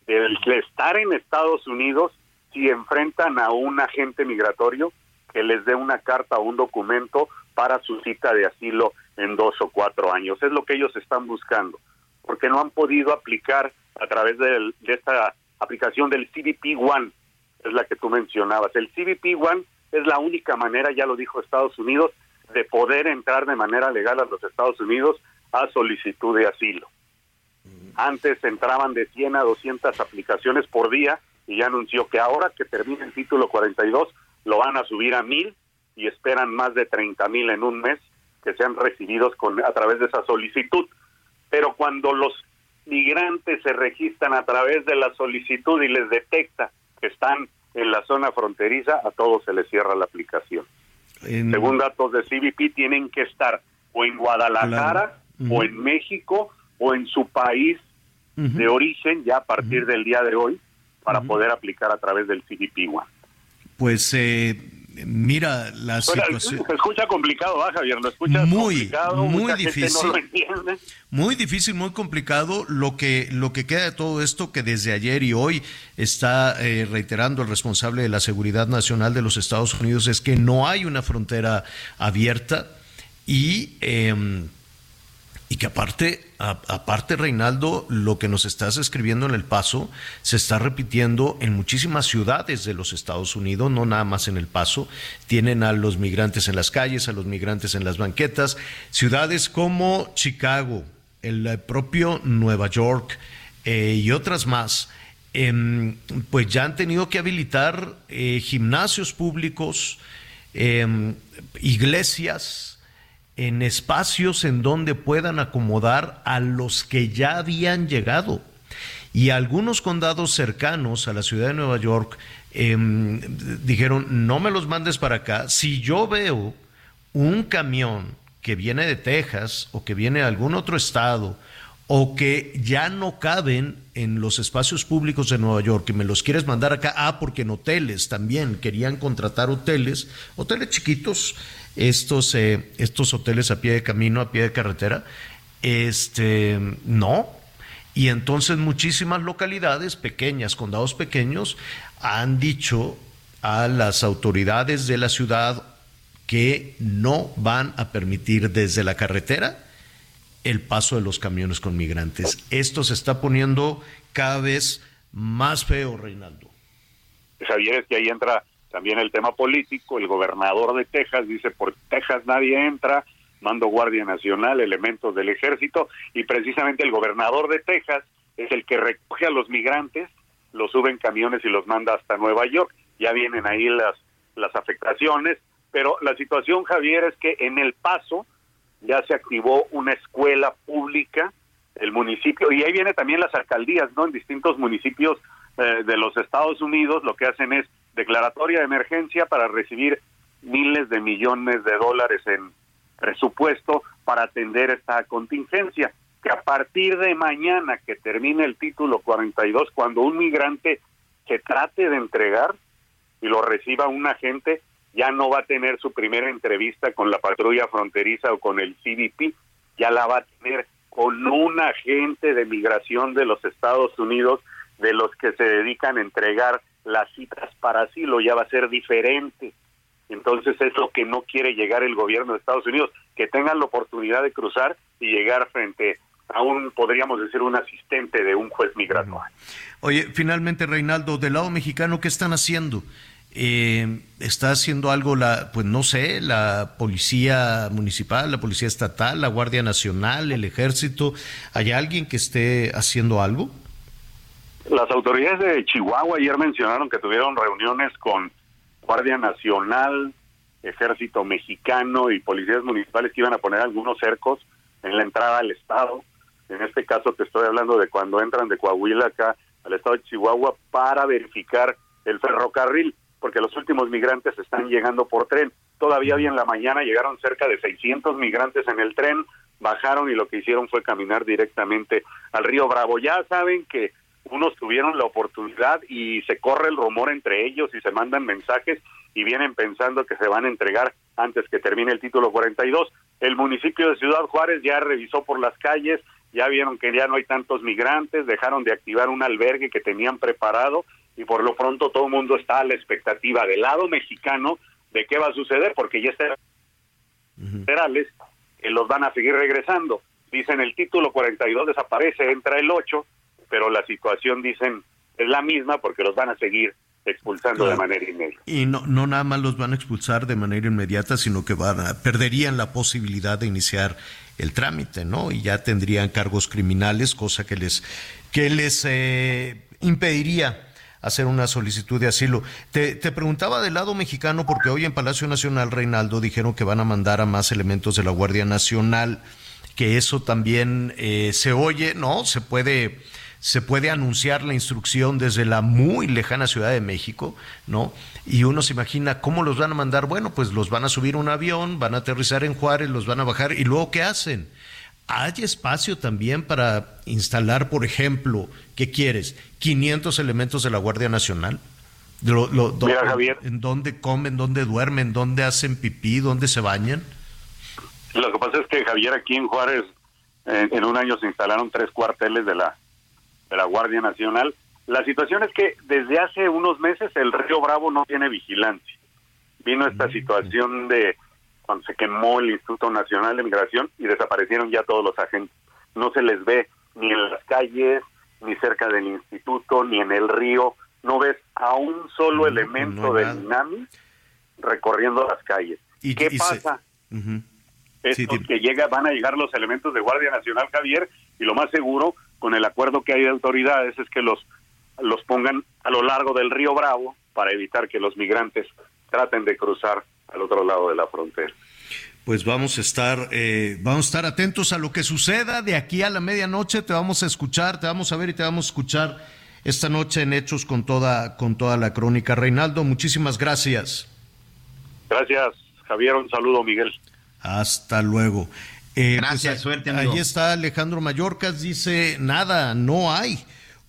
de, estar en Estados Unidos si enfrentan a un agente migratorio que les dé una carta o un documento para su cita de asilo en dos o cuatro años. Es lo que ellos están buscando, porque no han podido aplicar a través de, esta aplicación del CBP One, es la que tú mencionabas. El CBP One es la única manera, ya lo dijo Estados Unidos, de poder entrar de manera legal a los Estados Unidos a solicitud de asilo. Antes entraban de 100 a 200 aplicaciones por día y ya anunció que ahora que termine el título 42 lo van a subir a mil y esperan más de 30 mil en un mes que sean recibidos con, a través de esa solicitud. Pero cuando los migrantes se registran a través de la solicitud y les detecta que están en la zona fronteriza, a todos se les cierra la aplicación. Según datos de CBP, tienen que estar o en Guadalajara, o en México, o en su país de origen, ya a partir del día de hoy, para poder aplicar a través del CBP One. Pues eh, mira la situación. Se escucha complicado, ¿va, Javier? Lo escuchas muy, complicado, muy difícil. muy difícil, muy complicado. Lo que, lo que queda de todo esto, que desde ayer y hoy está eh, reiterando el responsable de la seguridad nacional de los Estados Unidos, es que no hay una frontera abierta y. Eh, y que aparte, aparte, Reinaldo, lo que nos estás escribiendo en El Paso se está repitiendo en muchísimas ciudades de los Estados Unidos, no nada más en El Paso. Tienen a los migrantes en las calles, a los migrantes en las banquetas. Ciudades como Chicago, el propio Nueva York eh, y otras más, em, pues ya han tenido que habilitar eh, gimnasios públicos, em, iglesias, en espacios en donde puedan acomodar a los que ya habían llegado. Y algunos condados cercanos a la ciudad de Nueva York em, dijeron, no me los mandes para acá. Si yo veo un camión que viene de Texas o que viene de algún otro estado o que ya no caben en los espacios públicos de Nueva York, que me los quieres mandar acá, ah, porque en hoteles también querían contratar hoteles, hoteles chiquitos, estos, eh, estos hoteles a pie de camino, a pie de carretera? Este, no. Y entonces muchísimas localidades pequeñas, condados pequeños, han dicho a las autoridades de la ciudad que no van a permitir desde la carretera el paso de los camiones con migrantes. Esto se está poniendo cada vez más feo, Reinaldo. Javier, es que ahí entra también el tema político, el gobernador de Texas dice, por Texas nadie entra, mando Guardia Nacional, elementos del ejército, y precisamente el gobernador de Texas es el que recoge a los migrantes, los sube en camiones y los manda hasta Nueva York. Ya vienen ahí las, las afectaciones, pero la situación, Javier, es que en El Paso ya se activó una escuela pública, el municipio, y ahí viene también las alcaldías, ¿no? En distintos municipios eh, de los Estados Unidos lo que hacen es declaratoria de emergencia para recibir miles de millones de dólares en presupuesto para atender esta contingencia. Que a partir de mañana que termine el título 42, cuando un migrante se trate de entregar y lo reciba un agente, ya no va a tener su primera entrevista con la patrulla fronteriza o con el CBP, ya la va a tener con un agente de migración de los Estados Unidos, de los que se dedican a entregar las citas para asilo ya va a ser diferente. Entonces es lo que no quiere llegar el gobierno de Estados Unidos, que tengan la oportunidad de cruzar y llegar frente a un, podríamos decir, un asistente de un juez migratorio. Oye, finalmente, Reinaldo, del lado mexicano, ¿qué están haciendo? Eh, ¿Está haciendo algo la, pues no sé, la policía municipal, la policía estatal, la Guardia Nacional, el ejército? ¿Hay alguien que esté haciendo algo? Las autoridades de Chihuahua ayer mencionaron que tuvieron reuniones con Guardia Nacional, Ejército Mexicano y policías municipales que iban a poner algunos cercos en la entrada al estado. En este caso te estoy hablando de cuando entran de Coahuila acá al estado de Chihuahua para verificar el ferrocarril porque los últimos migrantes están llegando por tren. Todavía hoy en la mañana llegaron cerca de 600 migrantes en el tren, bajaron y lo que hicieron fue caminar directamente al río Bravo. Ya saben que unos tuvieron la oportunidad y se corre el rumor entre ellos y se mandan mensajes y vienen pensando que se van a entregar antes que termine el título 42. El municipio de Ciudad Juárez ya revisó por las calles, ya vieron que ya no hay tantos migrantes, dejaron de activar un albergue que tenían preparado y por lo pronto todo el mundo está a la expectativa del lado mexicano de qué va a suceder, porque ya están federales que los van a seguir regresando. Dicen el título 42 desaparece, entra el 8, pero la situación, dicen, es la misma porque los van a seguir expulsando de manera inmediata. Y no, no nada más los van a expulsar de manera inmediata, sino que van a, perderían la posibilidad de iniciar el trámite, ¿no? Y ya tendrían cargos criminales, cosa que les, que les eh, impediría hacer una solicitud de asilo. Te, preguntaba del lado mexicano porque hoy en Palacio Nacional, Reinaldo, dijeron que van a mandar a más elementos de la Guardia Nacional, que eso también eh, se oye, ¿no? Se puede se puede anunciar la instrucción desde la muy lejana Ciudad de México, ¿no? Y uno se imagina cómo los van a mandar. Bueno, pues los van a subir a un avión, van a aterrizar en Juárez, los van a bajar y luego ¿qué hacen? ¿Hay espacio también para instalar, por ejemplo, qué quieres? 500 elementos de la Guardia Nacional. Mira, Javier. ¿En dónde comen, dónde duermen, dónde hacen pipí, dónde se bañan? Lo que pasa es que, Javier, aquí en Juárez, en, un año se instalaron tres cuarteles de la, de la Guardia Nacional. La situación es que desde hace unos meses el río Bravo no tiene vigilancia. Vino esta mm. situación de cuando se quemó el Instituto Nacional de Migración y desaparecieron ya todos los agentes. No se les ve ni en las calles, ni cerca del instituto, ni en el río. No ves a un solo elemento del INAMI recorriendo las calles. ¿Y, ¿Qué pasa? Es que llega, van a llegar los elementos de Guardia Nacional, Javier, y lo más seguro, con el acuerdo que hay de autoridades, es que los, los pongan a lo largo del río Bravo para evitar que los migrantes traten de cruzar al otro lado de la frontera. Pues vamos a estar, eh, vamos a estar atentos a lo que suceda de aquí a la medianoche. Te vamos a escuchar, te vamos a ver y te vamos a escuchar esta noche en Hechos con toda, con toda la crónica. Reinaldo, muchísimas gracias. Gracias, Javier. Un saludo, Miguel. Hasta luego. Eh, pues, gracias, suerte. Amigo. Ahí está Alejandro Mayorkas, dice, nada, no hay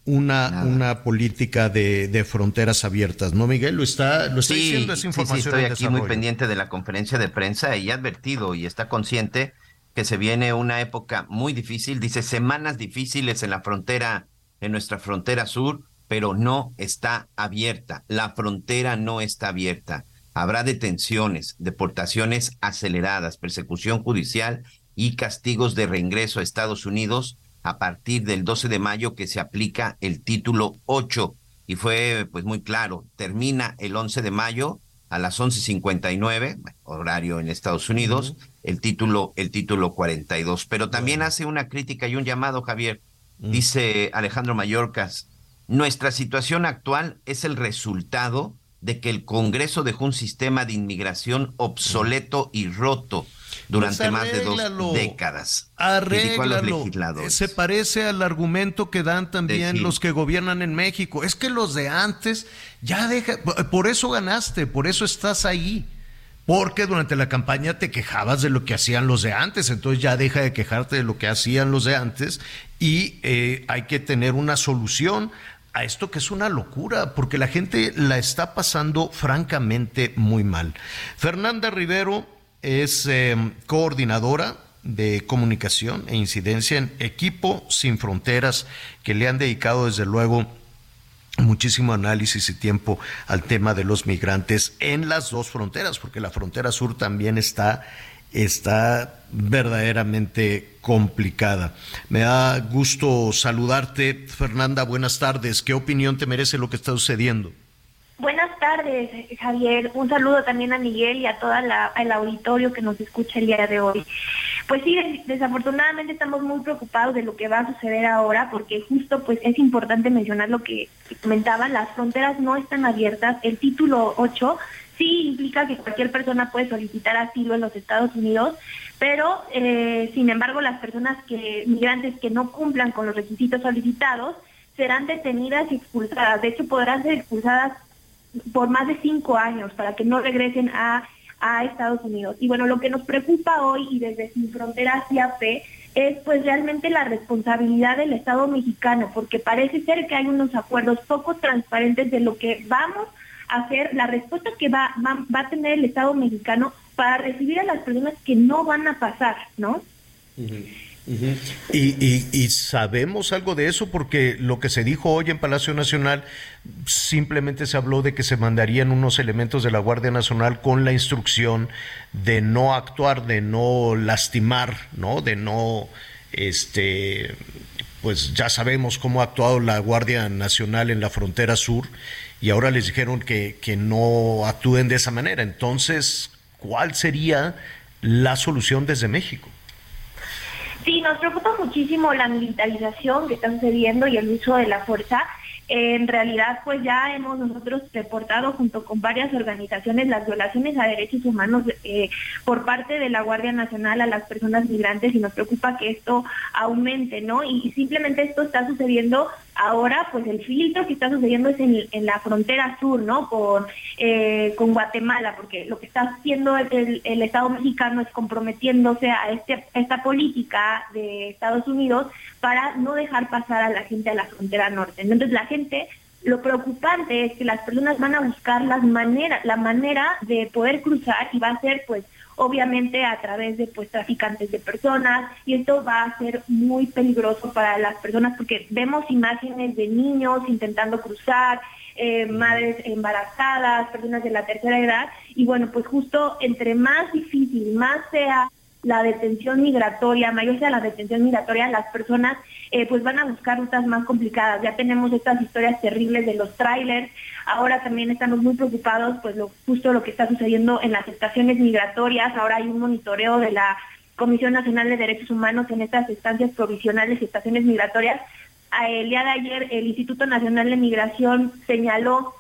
una, una política de, de, fronteras abiertas, ¿no, Miguel? Lo está, lo está diciendo esa información. Sí, estoy aquí muy pendiente de la conferencia de prensa y ha advertido y está consciente que se viene una época muy difícil, dice semanas difíciles en la frontera, en nuestra frontera sur, pero no está abierta. La frontera no está abierta. Habrá detenciones, deportaciones aceleradas, persecución judicial y castigos de reingreso a Estados Unidos a partir del 12 de mayo que se aplica el título 8 y fue pues muy claro, termina el 11 de mayo a las 11:59, horario en Estados Unidos, el título el título 42, pero también hace una crítica y un llamado Javier. Dice Alejandro Mayorkas, nuestra situación actual es el resultado de que el Congreso dejó un sistema de inmigración obsoleto y roto durante más de dos décadas. Arréglalo. Se parece al argumento que dan también los que gobiernan en México. Es que los de antes ya deja, por eso ganaste, por eso estás ahí. Porque durante la campaña te quejabas de lo que hacían los de antes, entonces ya deja de quejarte de lo que hacían los de antes y eh, hay que tener una solución a esto que es una locura, porque la gente la está pasando francamente muy mal. Fernanda Rivero es em, coordinadora de comunicación e incidencia en Equipo Sin Fronteras, que le han dedicado desde luego muchísimo análisis y tiempo al tema de los migrantes en las dos fronteras, porque la frontera sur también está está verdaderamente complicada. Me da gusto saludarte, Fernanda. Buenas tardes. ¿Qué opinión te merece lo que está sucediendo? Buenas tardes, Javier. Un saludo también a Miguel y a todo el auditorio que nos escucha el día de hoy. Pues sí, desafortunadamente estamos muy preocupados de lo que va a suceder ahora, porque justo pues es importante mencionar lo que comentaban, las fronteras no están abiertas. El título 8 sí implica que cualquier persona puede solicitar asilo en los Estados Unidos, pero eh, sin embargo las personas que migrantes que no cumplan con los requisitos solicitados serán detenidas y expulsadas. De hecho, podrán ser expulsadas por más de cinco años para que no regresen a, a Estados Unidos. Y bueno, lo que nos preocupa hoy y desde Sin Fronteras fe es pues realmente la responsabilidad del Estado mexicano, porque parece ser que hay unos acuerdos poco transparentes de lo que vamos a hacer, la respuesta que va, va, a tener el Estado mexicano para recibir a las personas que no van a pasar, ¿no? Y, sabemos algo de eso porque lo que se dijo hoy en Palacio Nacional simplemente se habló de que se mandarían unos elementos de la Guardia Nacional con la instrucción de no actuar, de no lastimar, ¿no? De no, este, pues ya sabemos cómo ha actuado la Guardia Nacional en la frontera sur y ahora les dijeron que, que no actúen de esa manera. Entonces, ¿cuál sería la solución desde México? Sí, nos preocupa muchísimo la militarización que está sucediendo y el uso de la fuerza en realidad, pues ya hemos nosotros reportado junto con varias organizaciones las violaciones a derechos humanos eh, por parte de la Guardia Nacional a las personas migrantes y nos preocupa que esto aumente, ¿no? Y, simplemente esto está sucediendo ahora, pues el filtro que está sucediendo es en, la frontera sur, ¿no? Con, eh, con Guatemala, porque lo que está haciendo el, Estado mexicano es comprometiéndose a, este, esta política de Estados Unidos para no dejar pasar a la gente a la frontera norte. Entonces la gente, lo preocupante es que las personas van a buscar las maneras, la manera de poder cruzar y va a ser pues obviamente a través de pues traficantes de personas y esto va a ser muy peligroso para las personas porque vemos imágenes de niños intentando cruzar, eh, madres embarazadas, personas de la tercera edad y bueno pues justo entre más difícil, más sea la detención migratoria, mayor sea la detención migratoria, las personas eh, pues van a buscar rutas más complicadas. Ya tenemos estas historias terribles de los trailers, ahora también estamos muy preocupados, pues lo, justo lo que está sucediendo en las estaciones migratorias, ahora hay un monitoreo de la Comisión Nacional de Derechos Humanos en estas estancias provisionales y estaciones migratorias. El día de ayer el Instituto Nacional de Migración señaló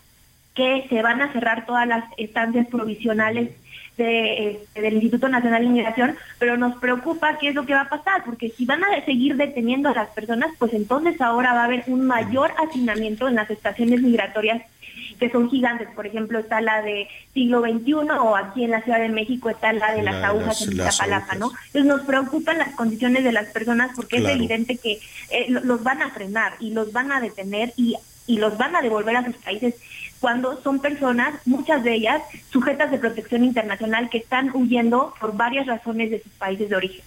que se van a cerrar todas las estancias provisionales este, del Instituto Nacional de Inmigración, pero nos preocupa qué es lo que va a pasar, porque si van a seguir deteniendo a las personas, pues entonces ahora va a haber un mayor hacinamiento en las estaciones migratorias que son gigantes. Por ejemplo, está la de siglo XXI o aquí en la Ciudad de México está la de las agujas en Iztapalapa, ¿no? Entonces nos preocupan las condiciones de las personas porque es evidente que eh, los van a frenar y los van a detener y, y los van a devolver a sus países cuando son personas, muchas de ellas, sujetas de protección internacional que están huyendo por varias razones de sus países de origen.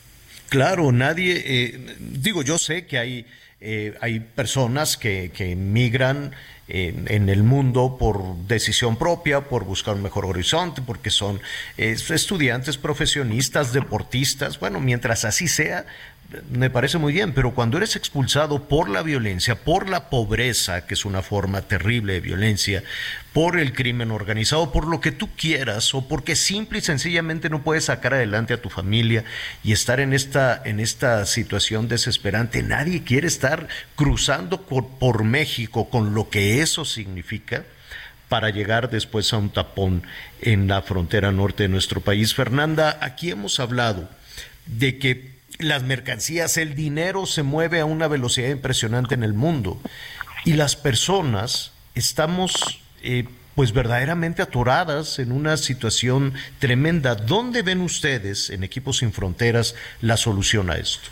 Claro, nadie, eh, digo, yo sé que hay, eh, hay personas que, que migran en, el mundo por decisión propia, por buscar un mejor horizonte, porque son estudiantes, profesionistas, deportistas. Bueno, mientras así sea, me parece muy bien, pero cuando eres expulsado por la violencia, por la pobreza, que es una forma terrible de violencia, por el crimen organizado, por lo que tú quieras, o porque simple y sencillamente no puedes sacar adelante a tu familia y estar en esta, en esta situación desesperante, nadie quiere estar cruzando por, por México con lo que eso significa para llegar después a un tapón en la frontera norte de nuestro país. Fernanda, aquí hemos hablado de que las mercancías, el dinero se mueve a una velocidad impresionante en el mundo y las personas estamos eh, pues verdaderamente atoradas en una situación tremenda. ¿Dónde ven ustedes en Equipos Sin Fronteras la solución a esto?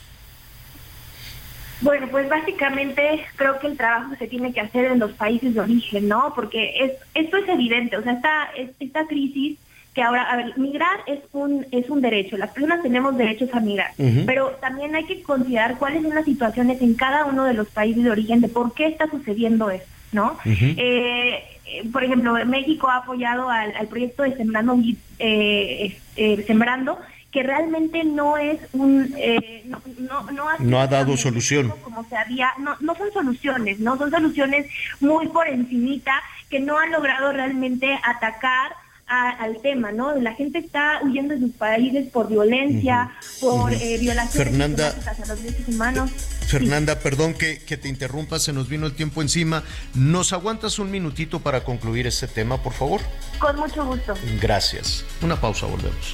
Bueno, pues básicamente creo que el trabajo se tiene que hacer en los países de origen, ¿no? Porque es, esto es evidente, o sea, esta, esta crisis que ahora, a ver, migrar es un, es un derecho, las personas tenemos derechos a migrar, pero también hay que considerar cuáles son las situaciones en cada uno de los países de origen de por qué está sucediendo esto, ¿no? Eh, eh, por ejemplo, México ha apoyado al, proyecto de Sembrando, eh, Sembrando que realmente no es un eh, no, no, ha, no ha dado solución. como se había no, no son soluciones no son soluciones muy por encimita que no han logrado realmente atacar al tema, ¿no? La gente está huyendo de sus países por violencia, por eh, violaciones Fernanda, a los derechos humanos. Fernanda, perdón que, que, te interrumpa, se nos vino el tiempo encima. ¿Nos aguantas un minutito para concluir este tema, por favor? Con mucho gusto. Gracias. Una pausa, volvemos.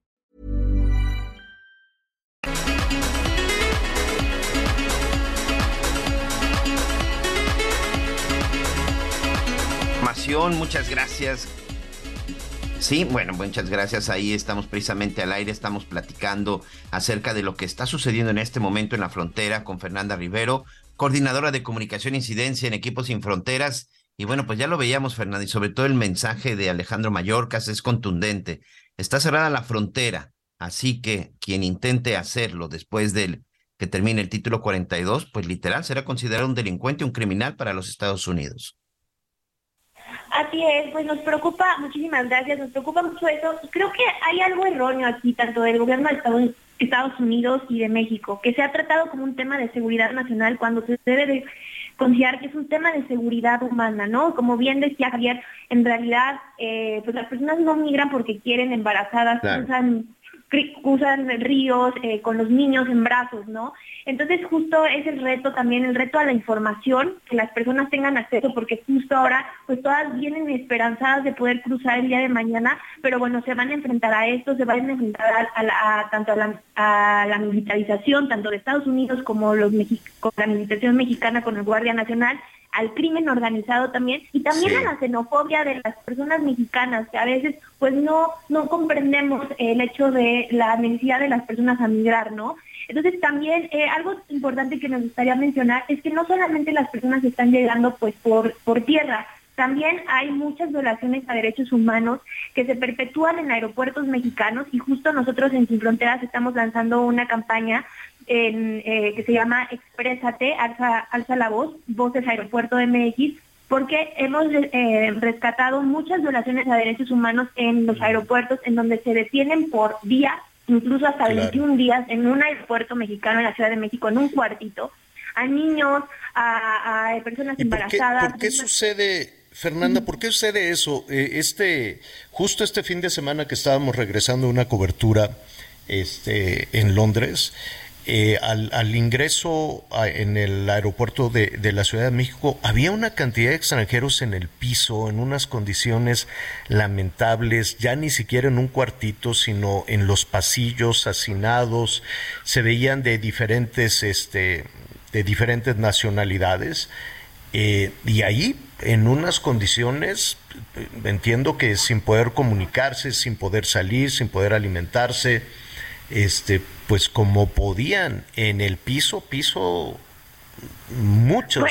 Muchas gracias. Sí, bueno, muchas gracias. Ahí estamos precisamente al aire, estamos platicando acerca de lo que está sucediendo en este momento en la frontera con Fernanda Rivero, coordinadora de comunicación e incidencia en Equipos Sin Fronteras. Y bueno, pues ya lo veíamos, Fernanda, y sobre todo el mensaje de Alejandro Mayorkas es contundente. Está cerrada la frontera, así que quien intente hacerlo después del que termine el título 42, pues literal será considerado un delincuente, un criminal para los Estados Unidos. Así es, pues nos preocupa, muchísimas gracias, nos preocupa mucho eso. Creo que hay algo erróneo aquí, tanto del gobierno de Estados, Unidos y de México, que se ha tratado como un tema de seguridad nacional cuando se debe de considerar que es un tema de seguridad humana, ¿no? Como bien decía Javier, en realidad, eh, pues las personas no migran porque quieren embarazadas, usan cruzan ríos eh, con los niños en brazos, ¿no? Entonces justo es el reto también, el reto a la información, que las personas tengan acceso, porque justo ahora pues todas vienen esperanzadas de poder cruzar el día de mañana, pero bueno, se van a enfrentar a esto, se van a enfrentar a, tanto a la, militarización, tanto de Estados Unidos como los con la militarización mexicana con el Guardia Nacional, al crimen organizado también y también a la xenofobia de las personas mexicanas que a veces pues no no comprendemos el hecho de la necesidad de las personas a migrar, ¿no? Entonces también eh, algo importante que me gustaría mencionar es que no solamente las personas están llegando pues por, por tierra, también hay muchas violaciones a derechos humanos que se perpetúan en aeropuertos mexicanos y justo nosotros en Sin Fronteras estamos lanzando una campaña en, eh, que se llama Exprésate, alza, alza la voz, Voces Aeropuerto MX, porque hemos eh, rescatado muchas violaciones a derechos humanos en los aeropuertos en donde se detienen por días incluso hasta 21 días en un aeropuerto mexicano en la Ciudad de México, en un cuartito, a niños, a, personas embarazadas. ¿Por qué, sucede, Fernanda, por qué sucede eso? Eh, este, justo este fin de semana que estábamos regresando a una cobertura este, en Londres, eh, al, ingreso en el aeropuerto de, la Ciudad de México había una cantidad de extranjeros en el piso, en unas condiciones lamentables, ya ni siquiera en un cuartito, sino en los pasillos, hacinados, se veían de diferentes, este, de diferentes nacionalidades. Eh, y ahí, en unas condiciones, entiendo que sin poder comunicarse, sin poder salir, sin poder alimentarse, este, pues como podían en el piso, piso muchos,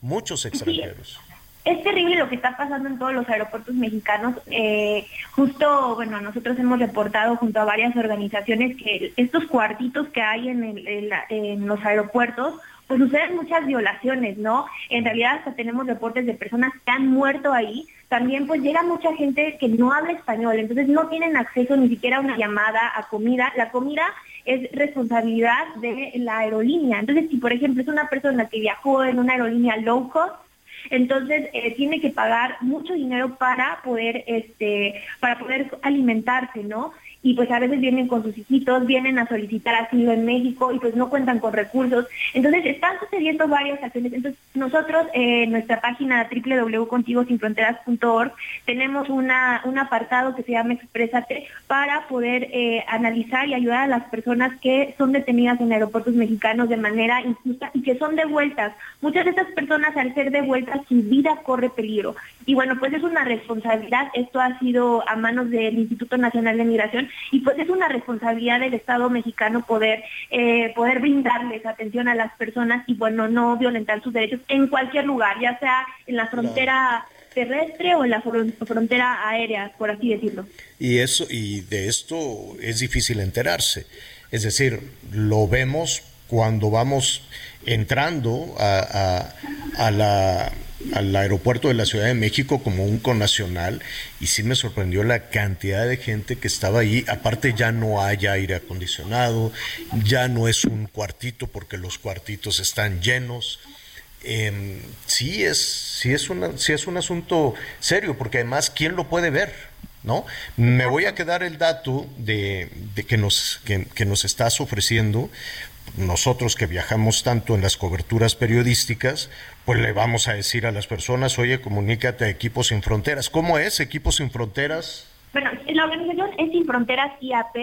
muchos extranjeros. es terrible lo que está pasando en todos los aeropuertos mexicanos. Eh, justo, bueno, nosotros hemos reportado junto a varias organizaciones que estos cuartitos que hay en, en los aeropuertos, pues suceden muchas violaciones, ¿no? En realidad hasta tenemos reportes de personas que han muerto ahí también pues llega mucha gente que no habla español, entonces no tienen acceso ni siquiera a una llamada, a comida. La comida es responsabilidad de la aerolínea. Entonces, si por ejemplo es una persona que viajó en una aerolínea low cost, entonces eh, tiene que pagar mucho dinero para poder, este, para poder alimentarse, ¿no? Y pues a veces vienen con sus hijitos, vienen a solicitar asilo en México y pues no cuentan con recursos. Entonces están sucediendo varias acciones. Entonces nosotros eh, en nuestra página www.contigosinfronteras.org tenemos una, un apartado que se llama Exprésate para poder eh, analizar y ayudar a las personas que son detenidas en aeropuertos mexicanos de manera injusta y que son devueltas. Muchas de estas personas al ser devueltas su vida corre peligro. Y bueno, pues es una responsabilidad. Esto ha sido a manos del Instituto Nacional de Migración y pues es una responsabilidad del Estado mexicano poder, eh, poder brindarles atención a las personas y bueno, no violentar sus derechos en cualquier lugar, ya sea en la frontera terrestre o en la frontera aérea, por así decirlo. Y eso y de esto es difícil enterarse. Es decir, lo vemos cuando vamos entrando a, a la al aeropuerto de la Ciudad de México como un connacional y sí me sorprendió la cantidad de gente que estaba ahí. Aparte ya no hay aire acondicionado, ya no es un cuartito porque los cuartitos están llenos. Em, sí, es, sí, es una, sí es un asunto serio porque además, ¿quién lo puede ver? ¿No? Me voy a quedar el dato de, que, nos, que nos estás ofreciendo, nosotros que viajamos tanto en las coberturas periodísticas, pues le vamos a decir a las personas, oye, comunícate a Equipos Sin Fronteras. ¿Cómo es Equipos Sin Fronteras? Bueno, la organización es Sin Fronteras IAP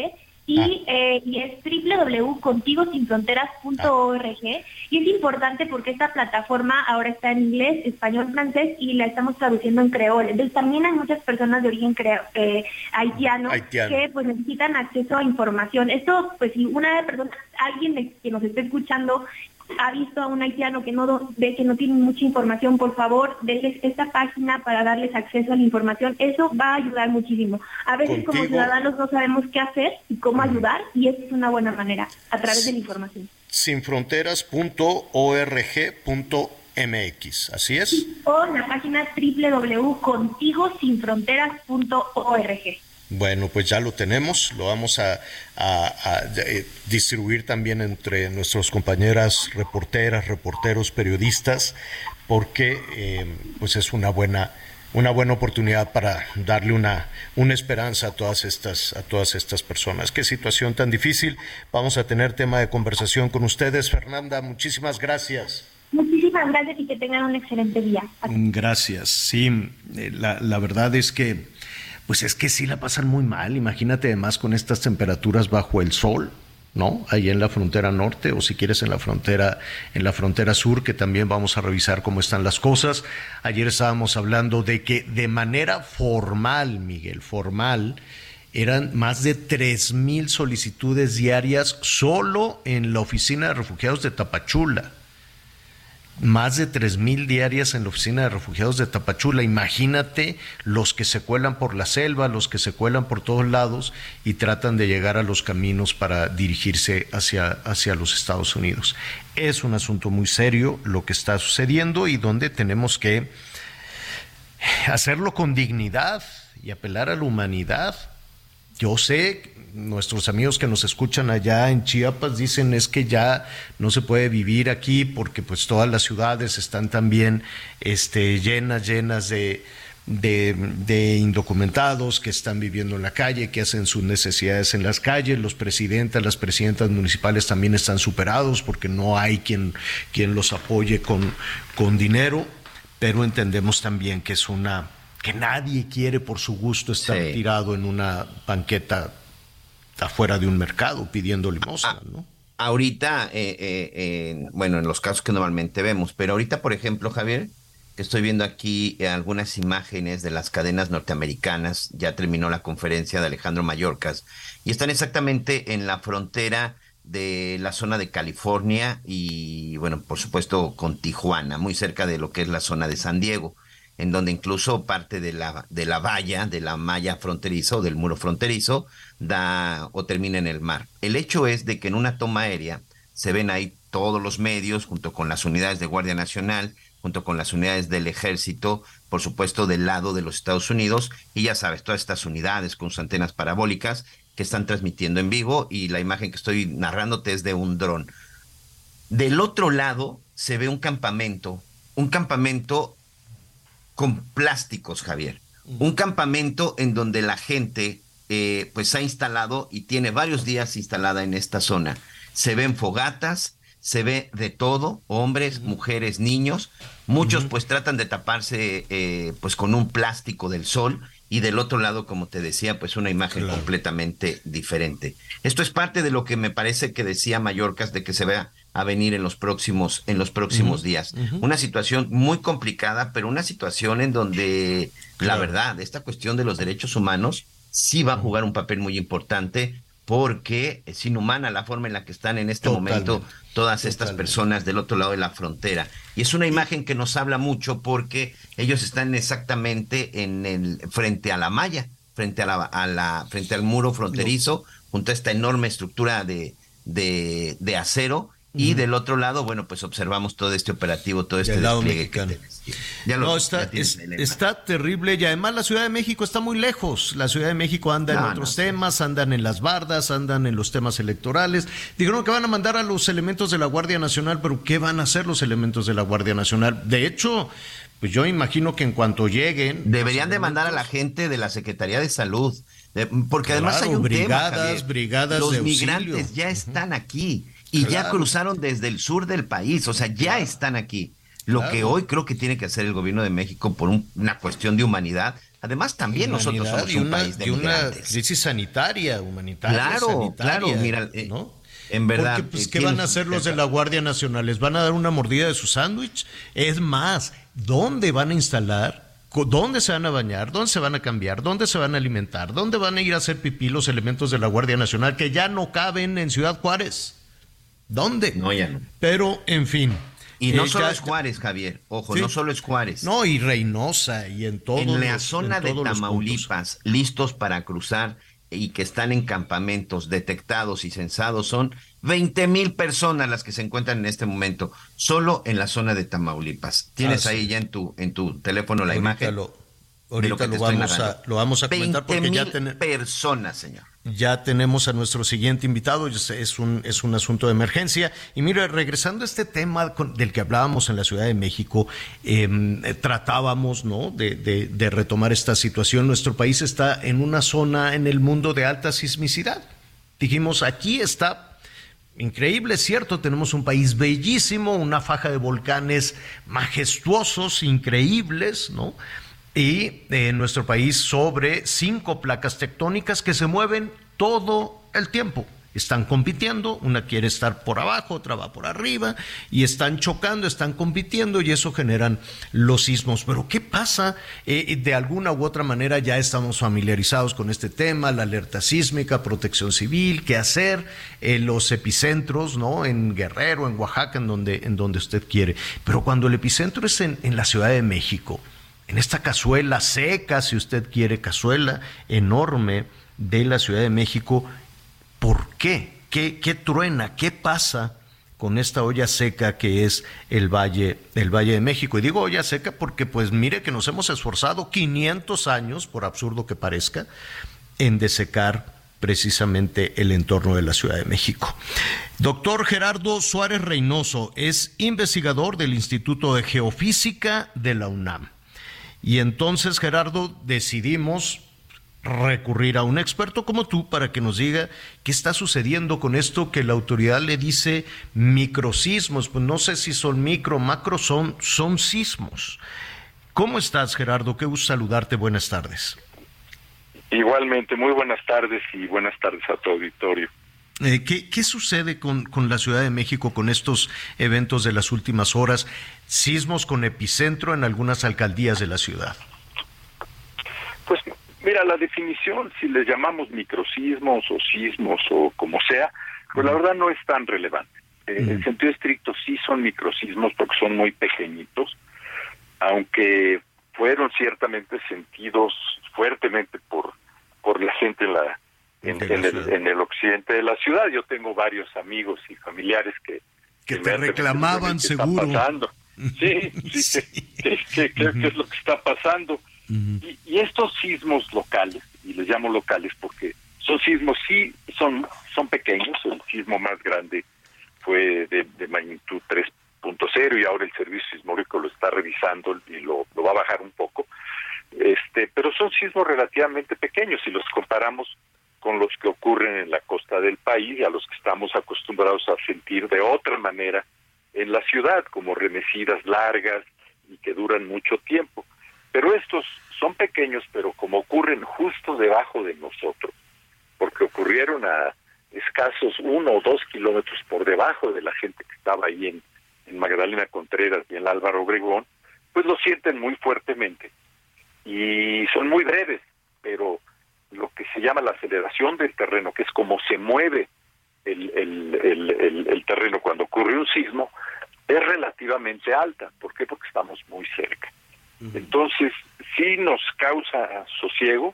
y, ah. eh, y es www.contigosinfronteras.org y es importante porque esta plataforma ahora está en inglés, español, francés y la estamos traduciendo en creol. Entonces también hay muchas personas de origen eh, haitiano, que pues necesitan acceso a información. Esto, pues si una persona, alguien que nos esté escuchando ha visto a un haitiano que no ve que no tiene mucha información, por favor, déles esta página para darles acceso a la información. Eso va a ayudar muchísimo. A veces como ciudadanos no sabemos qué hacer y cómo ayudar y esa es una buena manera a través de la información. Sinfronteras.org.mx, ¿así es? O la página www.contigosinfronteras.org. Bueno, pues ya lo tenemos, lo vamos a, eh, distribuir también entre nuestras compañeras reporteras, reporteros, periodistas, porque eh, pues es una buena una buena oportunidad para darle una, una esperanza a todas estas a todas estas personas. Qué situación tan difícil. Vamos a tener tema de conversación con ustedes. Fernanda, muchísimas gracias. Muchísimas gracias y que tengan un excelente día. Gracias. Sí, eh, la, la verdad es que pues es que sí la pasan muy mal. Imagínate además con estas temperaturas bajo el sol. ¿no? Ahí en la frontera norte o si quieres en la frontera en la frontera sur que también vamos a revisar cómo están las cosas. Ayer estábamos hablando de que de manera formal, Miguel, formal eran más de tres mil solicitudes diarias solo en la oficina de refugiados de Tapachula más de 3.000 diarias en la oficina de refugiados de Tapachula. Imagínate los que se cuelan por la selva, los que se cuelan por todos lados y tratan de llegar a los caminos para dirigirse hacia, hacia los Estados Unidos. Es un asunto muy serio lo que está sucediendo y donde tenemos que hacerlo con dignidad y apelar a la humanidad. Yo sé nuestros amigos que nos escuchan allá en Chiapas dicen es que ya no se puede vivir aquí porque pues todas las ciudades están también este, llenas, llenas de, de, indocumentados que están viviendo en la calle, que hacen sus necesidades en las calles. Los presidentes, las presidentas municipales también están superados porque no hay quien, quien los apoye con, con dinero, pero entendemos también que es una que nadie quiere por su gusto estar tirado en una banqueta afuera de un mercado pidiendo limosna, ah, ¿no? Ahorita, eh, eh, bueno, en los casos que normalmente vemos, pero ahorita, por ejemplo, Javier, que estoy viendo aquí algunas imágenes de las cadenas norteamericanas, ya terminó la conferencia de Alejandro Mallorcas, y están exactamente en la frontera de la zona de California y, bueno, por supuesto, con Tijuana, muy cerca de lo que es la zona de San Diego en donde incluso parte de la, de la valla, de la malla fronterizo, del muro fronterizo, da o termina en el mar. El hecho es de que en una toma aérea se ven ahí todos los medios, junto con las unidades de Guardia Nacional, junto con las unidades del ejército, por supuesto del lado de los Estados Unidos, y ya sabes, todas estas unidades con sus antenas parabólicas que están transmitiendo en vivo, y la imagen que estoy narrándote es de un dron. Del otro lado se ve un campamento, un campamento con plásticos, Javier. Un campamento en donde la gente eh, pues ha instalado y tiene varios días instalada en esta zona. Se ven fogatas, se ve de todo, hombres, mujeres, niños. Muchos pues tratan de taparse eh, pues con un plástico del sol y del otro lado, como te decía, pues una imagen completamente diferente. Esto es parte de lo que me parece que decía Mallorcas de que se vea a venir en los próximos en los próximos días. Una situación muy complicada, pero una situación en donde la verdad, esta cuestión de los derechos humanos sí va a jugar un papel muy importante porque es inhumana la forma en la que están en este momento todas estas personas del otro lado de la frontera. Y es una imagen que nos habla mucho porque ellos están exactamente en el frente a la malla, frente a la, a la frente al muro fronterizo, junto a esta enorme estructura de, de, de acero y del otro lado, bueno, pues observamos todo este operativo, todo este lado despliegue. Ya no, está, está terrible y además la Ciudad de México está muy lejos. La Ciudad de México anda en otros temas, andan en las bardas, andan en los temas electorales. Dijeron que van a mandar a los elementos de la Guardia Nacional, pero ¿qué van a hacer los elementos de la Guardia Nacional? De hecho, pues yo imagino que en cuanto lleguen... Deberían de mandar a la gente de la Secretaría de Salud, porque además hay un brigadas, tema, brigadas Los migrantes ya están aquí y ya cruzaron desde el sur del país, o sea, ya están aquí. Lo que hoy creo que tiene que hacer el gobierno de México por una cuestión de humanidad. Además, también nosotros somos un país de una crisis sanitaria, humanitaria. Claro, claro, mira, eh, En verdad. Porque, pues, ¿qué van a hacer los de la Guardia Nacional? ¿Les van a dar una mordida de su sándwich? Es más, ¿dónde van a instalar? ¿Dónde se van a bañar? ¿Dónde se van a cambiar? ¿Dónde se van a alimentar? ¿Dónde van a ir a hacer pipí los elementos de la Guardia Nacional que ya no caben en Ciudad Juárez? ¿Dónde? No, ya no. Pero, en fin. Y no eh, solo es Juárez, Javier. Ojo, no solo es Juárez. No, y Reynosa y en todo. En la zona de Tamaulipas, listos para cruzar y que están en campamentos detectados y censados, son 20 mil personas las que se encuentran en este momento, solo en la zona de Tamaulipas. Tienes ahí ya en tu, en tu teléfono la imagen. ahorita lo, vamos a, lo vamos a comentar porque ya tenemos personas, señor. Ya tenemos a nuestro siguiente invitado, es un, es un asunto de emergencia. Y mire, regresando a este tema del que hablábamos en la Ciudad de México, em, tratábamos ¿no? De, de, retomar esta situación. Nuestro país está en una zona en el mundo de alta sismicidad. Dijimos, aquí está increíble, cierto, tenemos un país bellísimo, una faja de volcanes majestuosos, increíbles, ¿no? Y en nuestro país sobre cinco placas tectónicas que se mueven todo el tiempo. Están compitiendo, una quiere estar por abajo, otra va por arriba, y están chocando, están compitiendo, y eso generan los sismos. Pero ¿qué pasa? Eh, de alguna u otra manera ya estamos familiarizados con este tema, la alerta sísmica, protección civil, qué hacer, eh, los epicentros, ¿no? En Guerrero, en Oaxaca, en donde, en donde usted quiere. Pero cuando el epicentro es en, en la Ciudad de México, en esta cazuela seca, si usted quiere, cazuela enorme de la Ciudad de México. ¿Por qué? ¿Qué, qué truena? ¿Qué pasa? con esta olla seca que es el Valle, el Valle de México. Y digo olla seca porque pues mire que nos hemos esforzado 500 años, por absurdo que parezca, en desecar precisamente el entorno de la Ciudad de México. Doctor Gerardo Suárez Reynoso es investigador del Instituto de Geofísica de la UNAM. Y entonces, Gerardo, decidimos recurrir a un experto como tú para que nos diga qué está sucediendo con esto que la autoridad le dice microsismos. Pues no sé si son micro, macro, son, son sismos. ¿Cómo estás, Gerardo? Qué gusto saludarte. Buenas tardes. Igualmente, muy buenas tardes y buenas tardes a tu auditorio. Eh, ¿qué, sucede con, con, la Ciudad de México con estos eventos de las últimas horas? Sismos con epicentro en algunas alcaldías de la ciudad. Pues mira, la definición, si les llamamos microsismos o sismos o como sea, pues la verdad no es tan relevante. En el sentido estricto sí son microsismos porque son muy pequeñitos, aunque fueron ciertamente sentidos fuertemente por, por la gente en la en, el, en, el, occidente de la ciudad. Yo tengo varios amigos y familiares que... Que, te reclamaban seguro. Sí, sí, ¿qué, es lo que está pasando? y, y, estos sismos locales, y les llamo locales porque son sismos, sí, son, son pequeños, el sismo más grande fue de, de magnitud 3.0 y ahora el servicio sismológico lo está revisando y lo, lo va a bajar un poco. Este, pero son sismos relativamente pequeños. Si los comparamos con los que ocurren en la costa del país y a los que estamos acostumbrados a sentir de otra manera en la ciudad, como remecidas largas y que duran mucho tiempo. Pero estos son pequeños, pero como ocurren justo debajo de nosotros, porque ocurrieron a escasos uno o dos kilómetros por debajo de la gente que estaba ahí en, en Magdalena Contreras y en Álvaro Obregón, pues lo sienten muy fuertemente y son muy breves, pero lo que se llama la aceleración del terreno, que es como se mueve el, el, el, terreno cuando ocurre un sismo, es relativamente alta. ¿Por qué? Porque estamos muy cerca. Entonces, sí nos causa sosiego,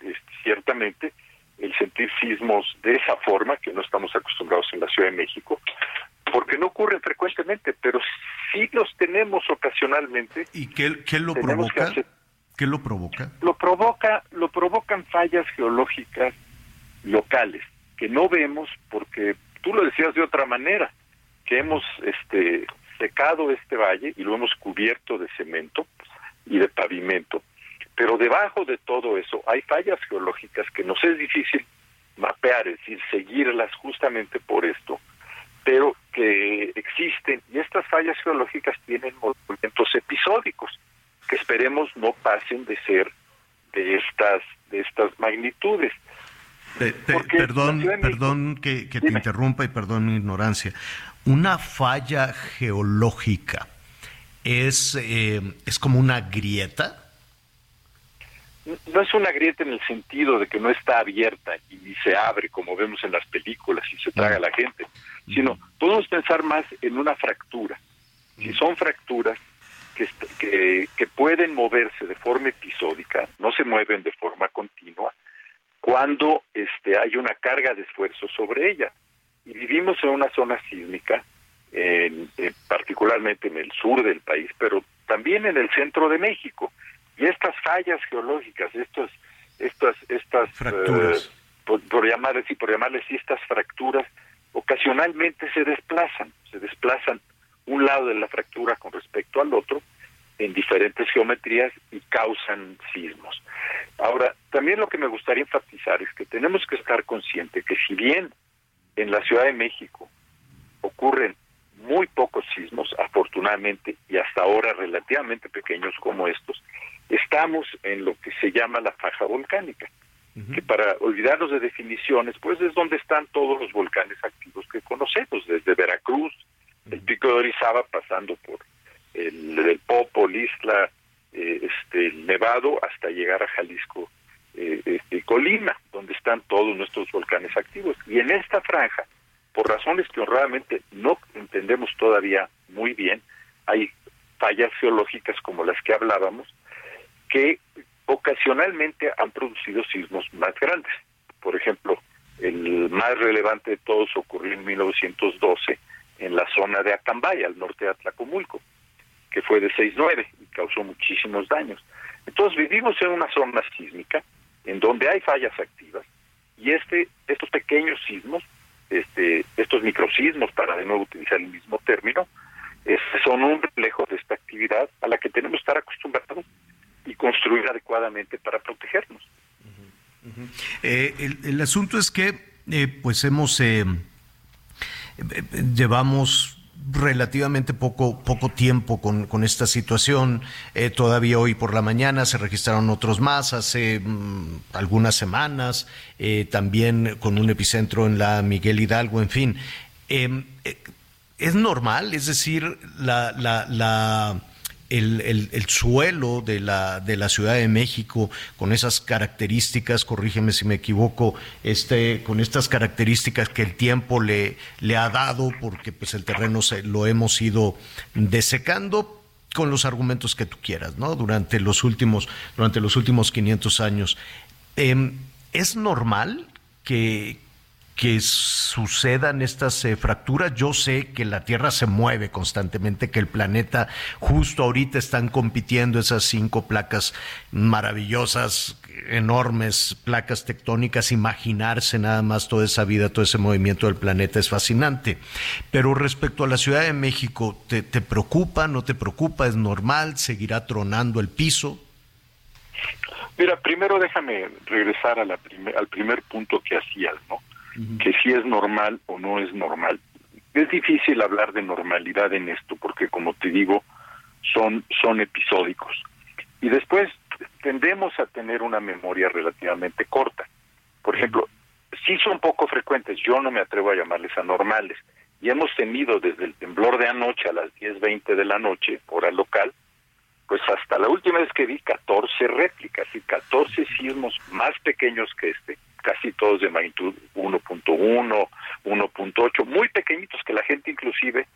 este, ciertamente, el sentir sismos de esa forma, que no estamos acostumbrados en la Ciudad de México, porque no ocurren frecuentemente, pero sí los tenemos ocasionalmente. ¿Y qué, qué lo provoca? ¿Qué lo provoca? Lo provoca, lo provocan fallas geológicas locales que no vemos porque tú lo decías de otra manera, que hemos este secado este valle y lo hemos cubierto de cemento y de pavimento. Pero debajo de todo eso hay fallas geológicas que nos es difícil mapear, es decir, seguirlas justamente por esto, pero que existen y estas fallas geológicas tienen movimientos episódicos que esperemos no pasen de ser de estas de estas magnitudes. perdón, perdón que, te interrumpa y perdón mi ignorancia. Una falla geológica es eh, es como una grieta. No es una grieta en el sentido de que no está abierta y ni se abre como vemos en las películas y se traga a la gente, sino podemos pensar más en una fractura. Si son fracturas, que, que, pueden moverse de forma episódica, no se mueven de forma continua, cuando este, hay una carga de esfuerzo sobre ella. Y vivimos en una zona sísmica, en, particularmente en el sur del país, pero también en el centro de México. Y estas fallas geológicas, estos, estas, estas fracturas, eh, por, llamarles y por llamarles estas fracturas, ocasionalmente se desplazan, se desplazan un lado de la fractura con respecto al otro diferentes geometrías y causan sismos. Ahora, también lo que me gustaría enfatizar es que tenemos que estar conscientes que si bien en la Ciudad de México ocurren muy pocos sismos, afortunadamente, y hasta ahora relativamente pequeños como estos, estamos en lo que se llama la faja volcánica, que para olvidarnos de definiciones, pues es donde están todos los volcanes activos que conocemos, desde Veracruz, el pico de Orizaba pasando por el, el Popo, Isla, eh, este, el Nevado, hasta llegar a Jalisco eh, este, Colima, donde están todos nuestros volcanes activos. Y en esta franja, por razones que honradamente no entendemos todavía muy bien, hay fallas geológicas como las que hablábamos, que ocasionalmente han producido sismos más grandes. Por ejemplo, el más relevante de todos ocurrió en 1912 en la zona de Acambay, al norte de Atlacomulco, que fue de 6.9 y causó muchísimos daños. Entonces vivimos en una zona sísmica en donde hay fallas activas y este estos pequeños sismos, este estos microsismos para de nuevo utilizar el mismo término, son un reflejo de esta actividad a la que tenemos que estar acostumbrados y construir adecuadamente para protegernos. Eh, el, asunto es que eh, pues hemos eh, llevamos relativamente poco, poco tiempo con, con esta situación. Eh, todavía hoy por la mañana se registraron otros más, hace mm, algunas semanas, eh, también con un epicentro en la Miguel Hidalgo, en fin. Em, eh, es normal, es decir, la, la, la el, el, suelo de la, de la Ciudad de México con esas características, corrígeme si me equivoco, este, con estas características que el tiempo le, le ha dado, porque pues el terreno se, lo hemos ido desecando con los argumentos que tú quieras, ¿no? Durante los últimos, durante los últimos 500 años. Em, ¿Es normal que, que sucedan estas eh, fracturas. Yo sé que la Tierra se mueve constantemente, que el planeta justo ahorita están compitiendo esas cinco placas maravillosas, enormes placas tectónicas. Imaginarse nada más toda esa vida, todo ese movimiento del planeta es fascinante. Pero respecto a la Ciudad de México, ¿te, preocupa? ¿No te preocupa? ¿Es normal? ¿Seguirá tronando el piso? Mira, primero déjame regresar al primer punto que hacías, ¿no? Que si es normal o no es normal. Es difícil hablar de normalidad en esto porque, como te digo, son, son episódicos. Y después tendemos a tener una memoria relativamente corta. Por ejemplo, sí son poco frecuentes, yo no me atrevo a llamarles anormales. Y hemos tenido desde el temblor de anoche a las 10.20 de la noche, hora local, pues hasta la última vez que vi 14 réplicas y 14 sismos más pequeños que este, casi todos de magnitud 1.1, 1.8, muy pequeñitos que la gente inclusive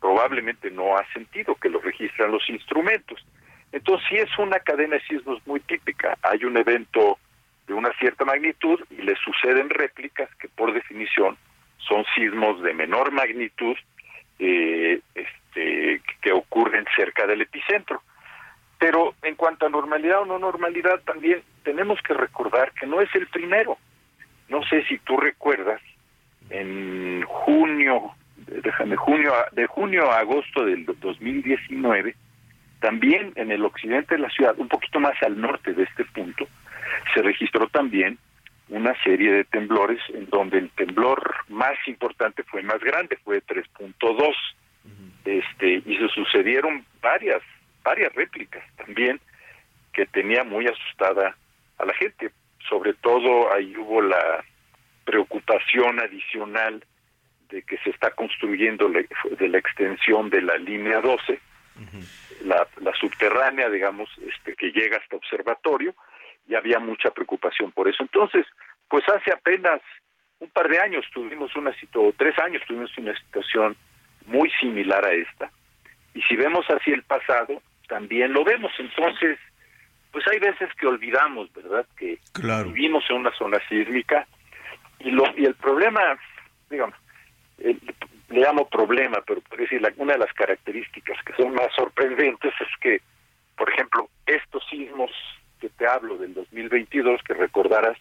probablemente no ha sentido que lo registran los instrumentos. Entonces sí es una cadena de sismos muy típica. Hay un evento de una cierta magnitud y le suceden réplicas que por definición son sismos de menor magnitud eh, este, que ocurren cerca del epicentro. Pero en cuanto a normalidad o no normalidad, también tenemos que recordar que no es el primero. No sé si tú recuerdas, en junio, déjame, junio, de junio a agosto del 2019, también en el occidente de la ciudad, un poquito más al norte de este punto, se registró también una serie de temblores en donde el temblor más importante fue más grande, fue 3.2. Este, y se sucedieron varias varias réplicas también que tenía muy asustada a la gente. Sobre todo ahí hubo la preocupación adicional de que se está construyendo de la extensión de la línea 12, la, la, subterránea, digamos, este, que llega hasta observatorio, y había mucha preocupación por eso. Entonces, pues hace apenas un par de años tuvimos una situación, tres años tuvimos una situación muy similar a esta. Y si vemos así el pasado, también lo vemos. Entonces, pues hay veces que olvidamos, ¿verdad? Que vivimos en una zona sísmica y, lo, y el problema, digamos, le llamo problema, pero por decir, una de las características que son más sorprendentes es que, por ejemplo, estos sismos que te hablo del 2022, que recordarás,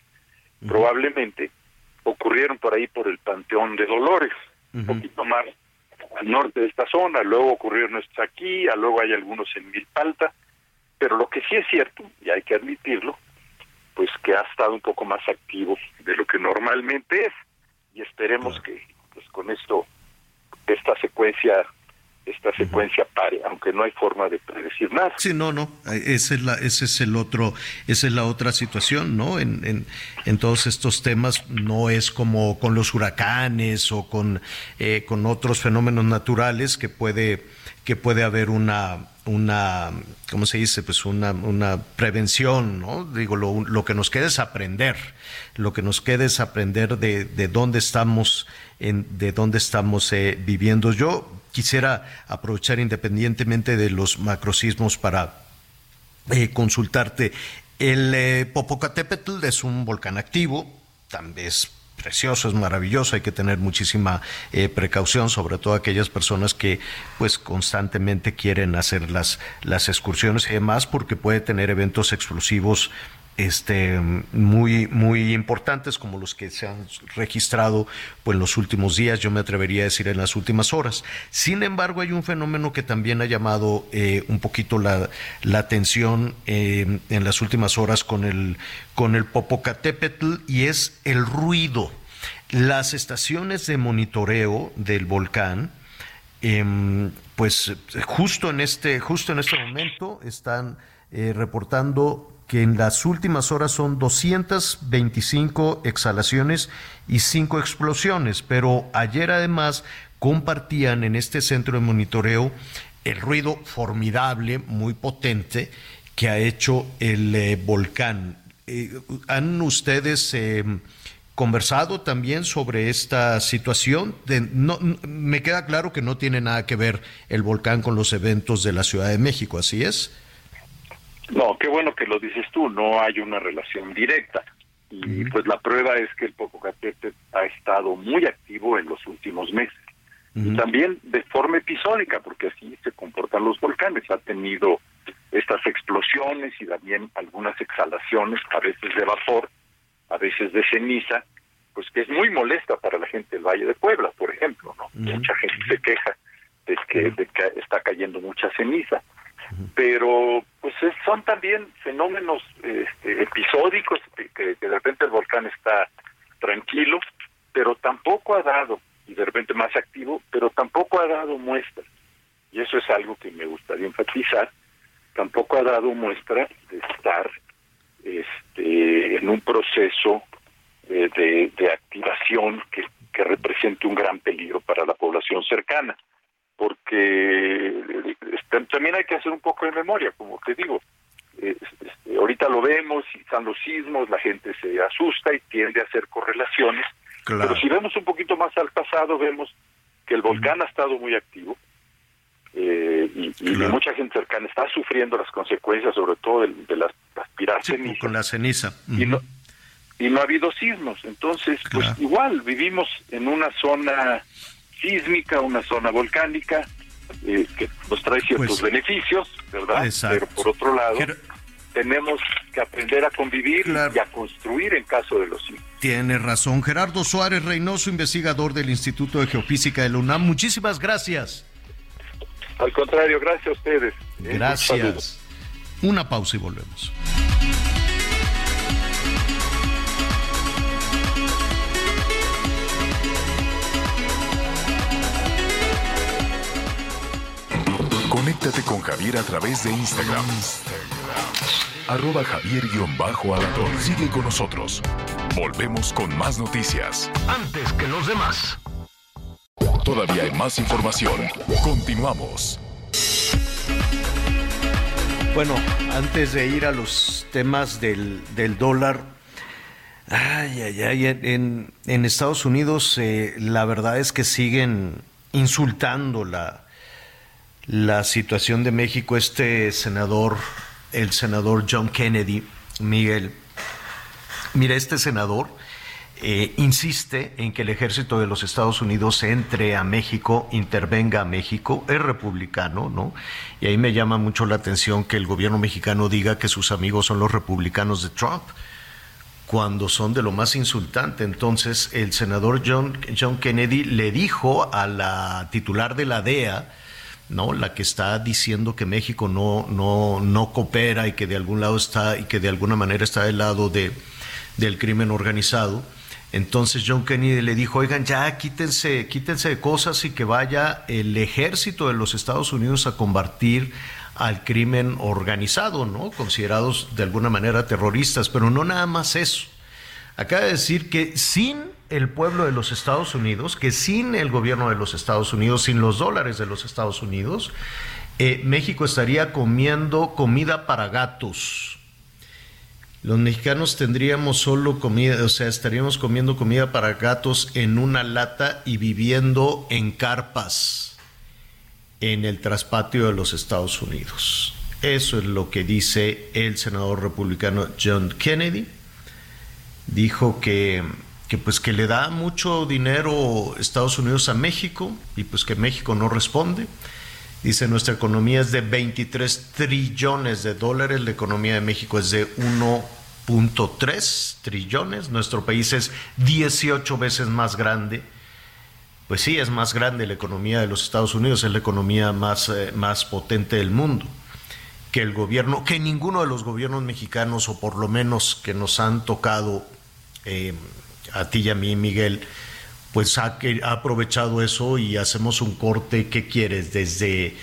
probablemente ocurrieron por ahí por el Panteón de Dolores, un poquito más al norte de esta zona, luego ocurrieron estos aquí, luego hay algunos en Milpalta, pero lo que sí es cierto, y hay que admitirlo, pues que ha estado un poco más activo de lo que normalmente es, y esperemos que pues con esto, esta secuencia esta secuencia pare, aunque no hay forma de predecir nada. Sí, no, no, ese es, la, ese es el otro, esa es la otra situación, ¿no? En, en, en todos estos temas no es como con los huracanes o con, eh, con otros fenómenos naturales que puede, que puede haber una, una, ¿cómo se dice? Pues una, una prevención, ¿no? Digo, lo, lo, que nos queda es aprender, lo que nos queda es aprender de, de dónde estamos, en, de dónde estamos eh, viviendo. Yo quisiera aprovechar independientemente de los macrosismos para eh, consultarte. El eh, Popocatépetl es un volcán activo, también es precioso, es maravilloso, hay que tener muchísima eh, precaución, sobre todo aquellas personas que pues constantemente quieren hacer las, las excursiones y demás, porque puede tener eventos explosivos este, muy, muy importantes como los que se han registrado pues, en los últimos días, yo me atrevería a decir en las últimas horas. Sin embargo, hay un fenómeno que también ha llamado eh, un poquito la, la atención eh, en las últimas horas con el, con el Popocatépetl y es el ruido. Las estaciones de monitoreo del volcán, em, pues justo en este, justo en este momento están eh, reportando que en las últimas horas son 225 exhalaciones y 5 explosiones, pero ayer además compartían en este centro de monitoreo el ruido formidable, muy potente, que ha hecho el eh, volcán. Eh, ¿Han ustedes eh, conversado también sobre esta situación? me queda claro que no tiene nada que ver el volcán con los eventos de la Ciudad de México, ¿así es? No, qué bueno que lo dices tú, no hay una relación directa. Y pues la prueba es que el Popocatépetl ha estado muy activo en los últimos meses. Y también de forma episódica, porque así se comportan los volcanes. Ha tenido estas explosiones y también algunas exhalaciones, a veces de vapor, a veces de ceniza, pues que es muy molesta para la gente del Valle de Puebla, por ejemplo, ¿no? Mucha gente se queja de que, de que está cayendo mucha ceniza. Pero pues son también fenómenos este, episódicos que, de repente el volcán está tranquilo, pero tampoco ha dado, y de repente más activo, pero tampoco ha dado muestras. Y eso es algo que me gustaría enfatizar, tampoco ha dado muestra de estar este, en un proceso de, de, activación que represente un gran peligro para la población cercana porque este, también hay que hacer un poco de memoria, como te digo. Este, ahorita lo vemos, están los sismos, la gente se asusta y tiende a hacer correlaciones. Pero si vemos un poquito más al pasado, vemos que el volcán ha estado muy activo eh, y, mucha gente cercana está sufriendo las consecuencias, sobre todo de, las, cenizas. Con la ceniza. y, no, y no ha habido sismos. Entonces, pues igual vivimos en una zona sísmica, una zona volcánica, eh, que nos trae ciertos pues, beneficios, ¿verdad? Pero por otro lado, tenemos que aprender a convivir y a construir en caso de los sismos. Tiene razón. Gerardo Suárez Reynoso, investigador del Instituto de Geofísica de la UNAM. Muchísimas gracias. Al contrario, gracias a ustedes. ¿eh? Gracias. Una pausa y volvemos. Conéctate con Javier a través de Instagram. Arroba javier alador Sigue con nosotros. Volvemos con más noticias. Antes que los demás. Todavía hay más información. Continuamos. Bueno, antes de ir a los temas del, dólar, ay, ay, ay, en, en Estados Unidos eh, la verdad es que siguen insultando la, la situación de México, este senador, el senador John Kennedy, Miguel, mira, este senador eh, insiste en que el ejército de los Estados Unidos entre a México, intervenga a México, es republicano, ¿no? Y ahí me llama mucho la atención que el gobierno mexicano diga que sus amigos son los republicanos de Trump cuando son de lo más insultante. Entonces, el senador John, John Kennedy le dijo a la titular de la DEA, ¿no? La que está diciendo que México no, no, no coopera y que de algún lado está y que de alguna manera está del lado de, del crimen organizado. Entonces John Kennedy le dijo, oigan, ya quítense, quítense de cosas y que vaya el ejército de los Estados Unidos a combatir al crimen organizado, ¿no? Considerados de alguna manera terroristas, pero no nada más eso. Acaba de decir que sin el pueblo de los Estados Unidos, que sin el gobierno de los Estados Unidos, sin los dólares de los Estados Unidos, eh, México estaría comiendo comida para gatos. Los mexicanos tendríamos solo comida, o sea, estaríamos comiendo comida para gatos en una lata y viviendo en carpas en el traspatio de los Estados Unidos. Eso es lo que dice el senador republicano John Kennedy. Dijo que que pues que le da mucho dinero Estados Unidos a México y pues que México no responde. Dice, nuestra economía es de 23 trillones de dólares, la economía de México es de 1.3 trillones, nuestro país es 18 veces más grande. Pues sí, es más grande la economía de los Estados Unidos, es la economía más, eh, más potente del mundo que el gobierno, que ninguno de los gobiernos mexicanos, o por lo menos que nos han tocado eh, a ti y a mí, Miguel, pues ha, ha aprovechado eso y hacemos un corte, ¿qué quieres? Desde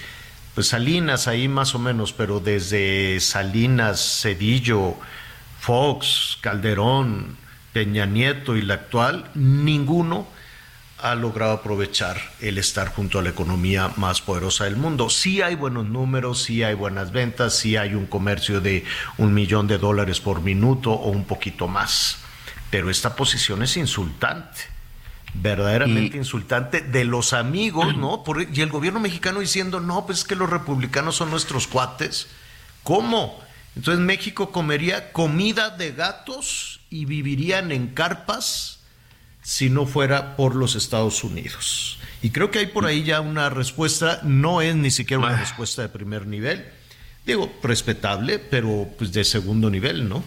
pues Salinas ahí más o menos, pero desde Salinas, Cedillo, Fox, Calderón, Peña Nieto y la actual, ninguno ha logrado aprovechar el estar junto a la economía más poderosa del mundo. Sí hay buenos números, sí hay buenas ventas, sí hay un comercio de un millón de dólares por minuto o un poquito más pero esta posición es insultante, verdaderamente insultante de los amigos, ¿no? y el gobierno mexicano diciendo, no, pues es que los republicanos son nuestros cuates. ¿Cómo? Entonces México comería comida de gatos y vivirían en carpas si no fuera por los Estados Unidos. Y creo que hay por ahí ya una respuesta, no es ni siquiera una respuesta de primer nivel, digo, respetable, pero pues de segundo nivel, ¿no?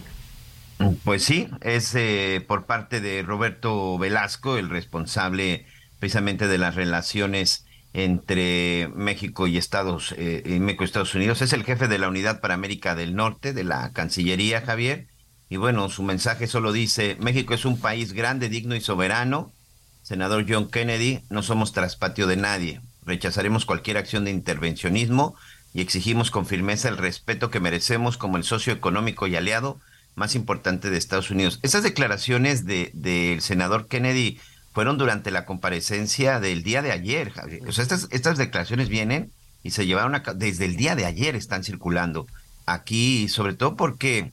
Pues sí, es eh, por parte de Roberto Velasco, el responsable precisamente de las relaciones entre México y Estados, eh, México y Estados Unidos. Es el jefe de la Unidad para América del Norte de la Cancillería, Javier. Y bueno, su mensaje solo dice, México es un país grande, digno y soberano. Senador John Kennedy, no somos traspatio de nadie. Rechazaremos cualquier acción de intervencionismo y exigimos con firmeza el respeto que merecemos como el socio económico y aliado más importante de Estados Unidos. Esas declaraciones del de, senador Kennedy fueron durante la comparecencia del día de ayer. O sea, estas, estas declaraciones vienen y se llevaron a, desde el día de ayer están circulando aquí, sobre todo porque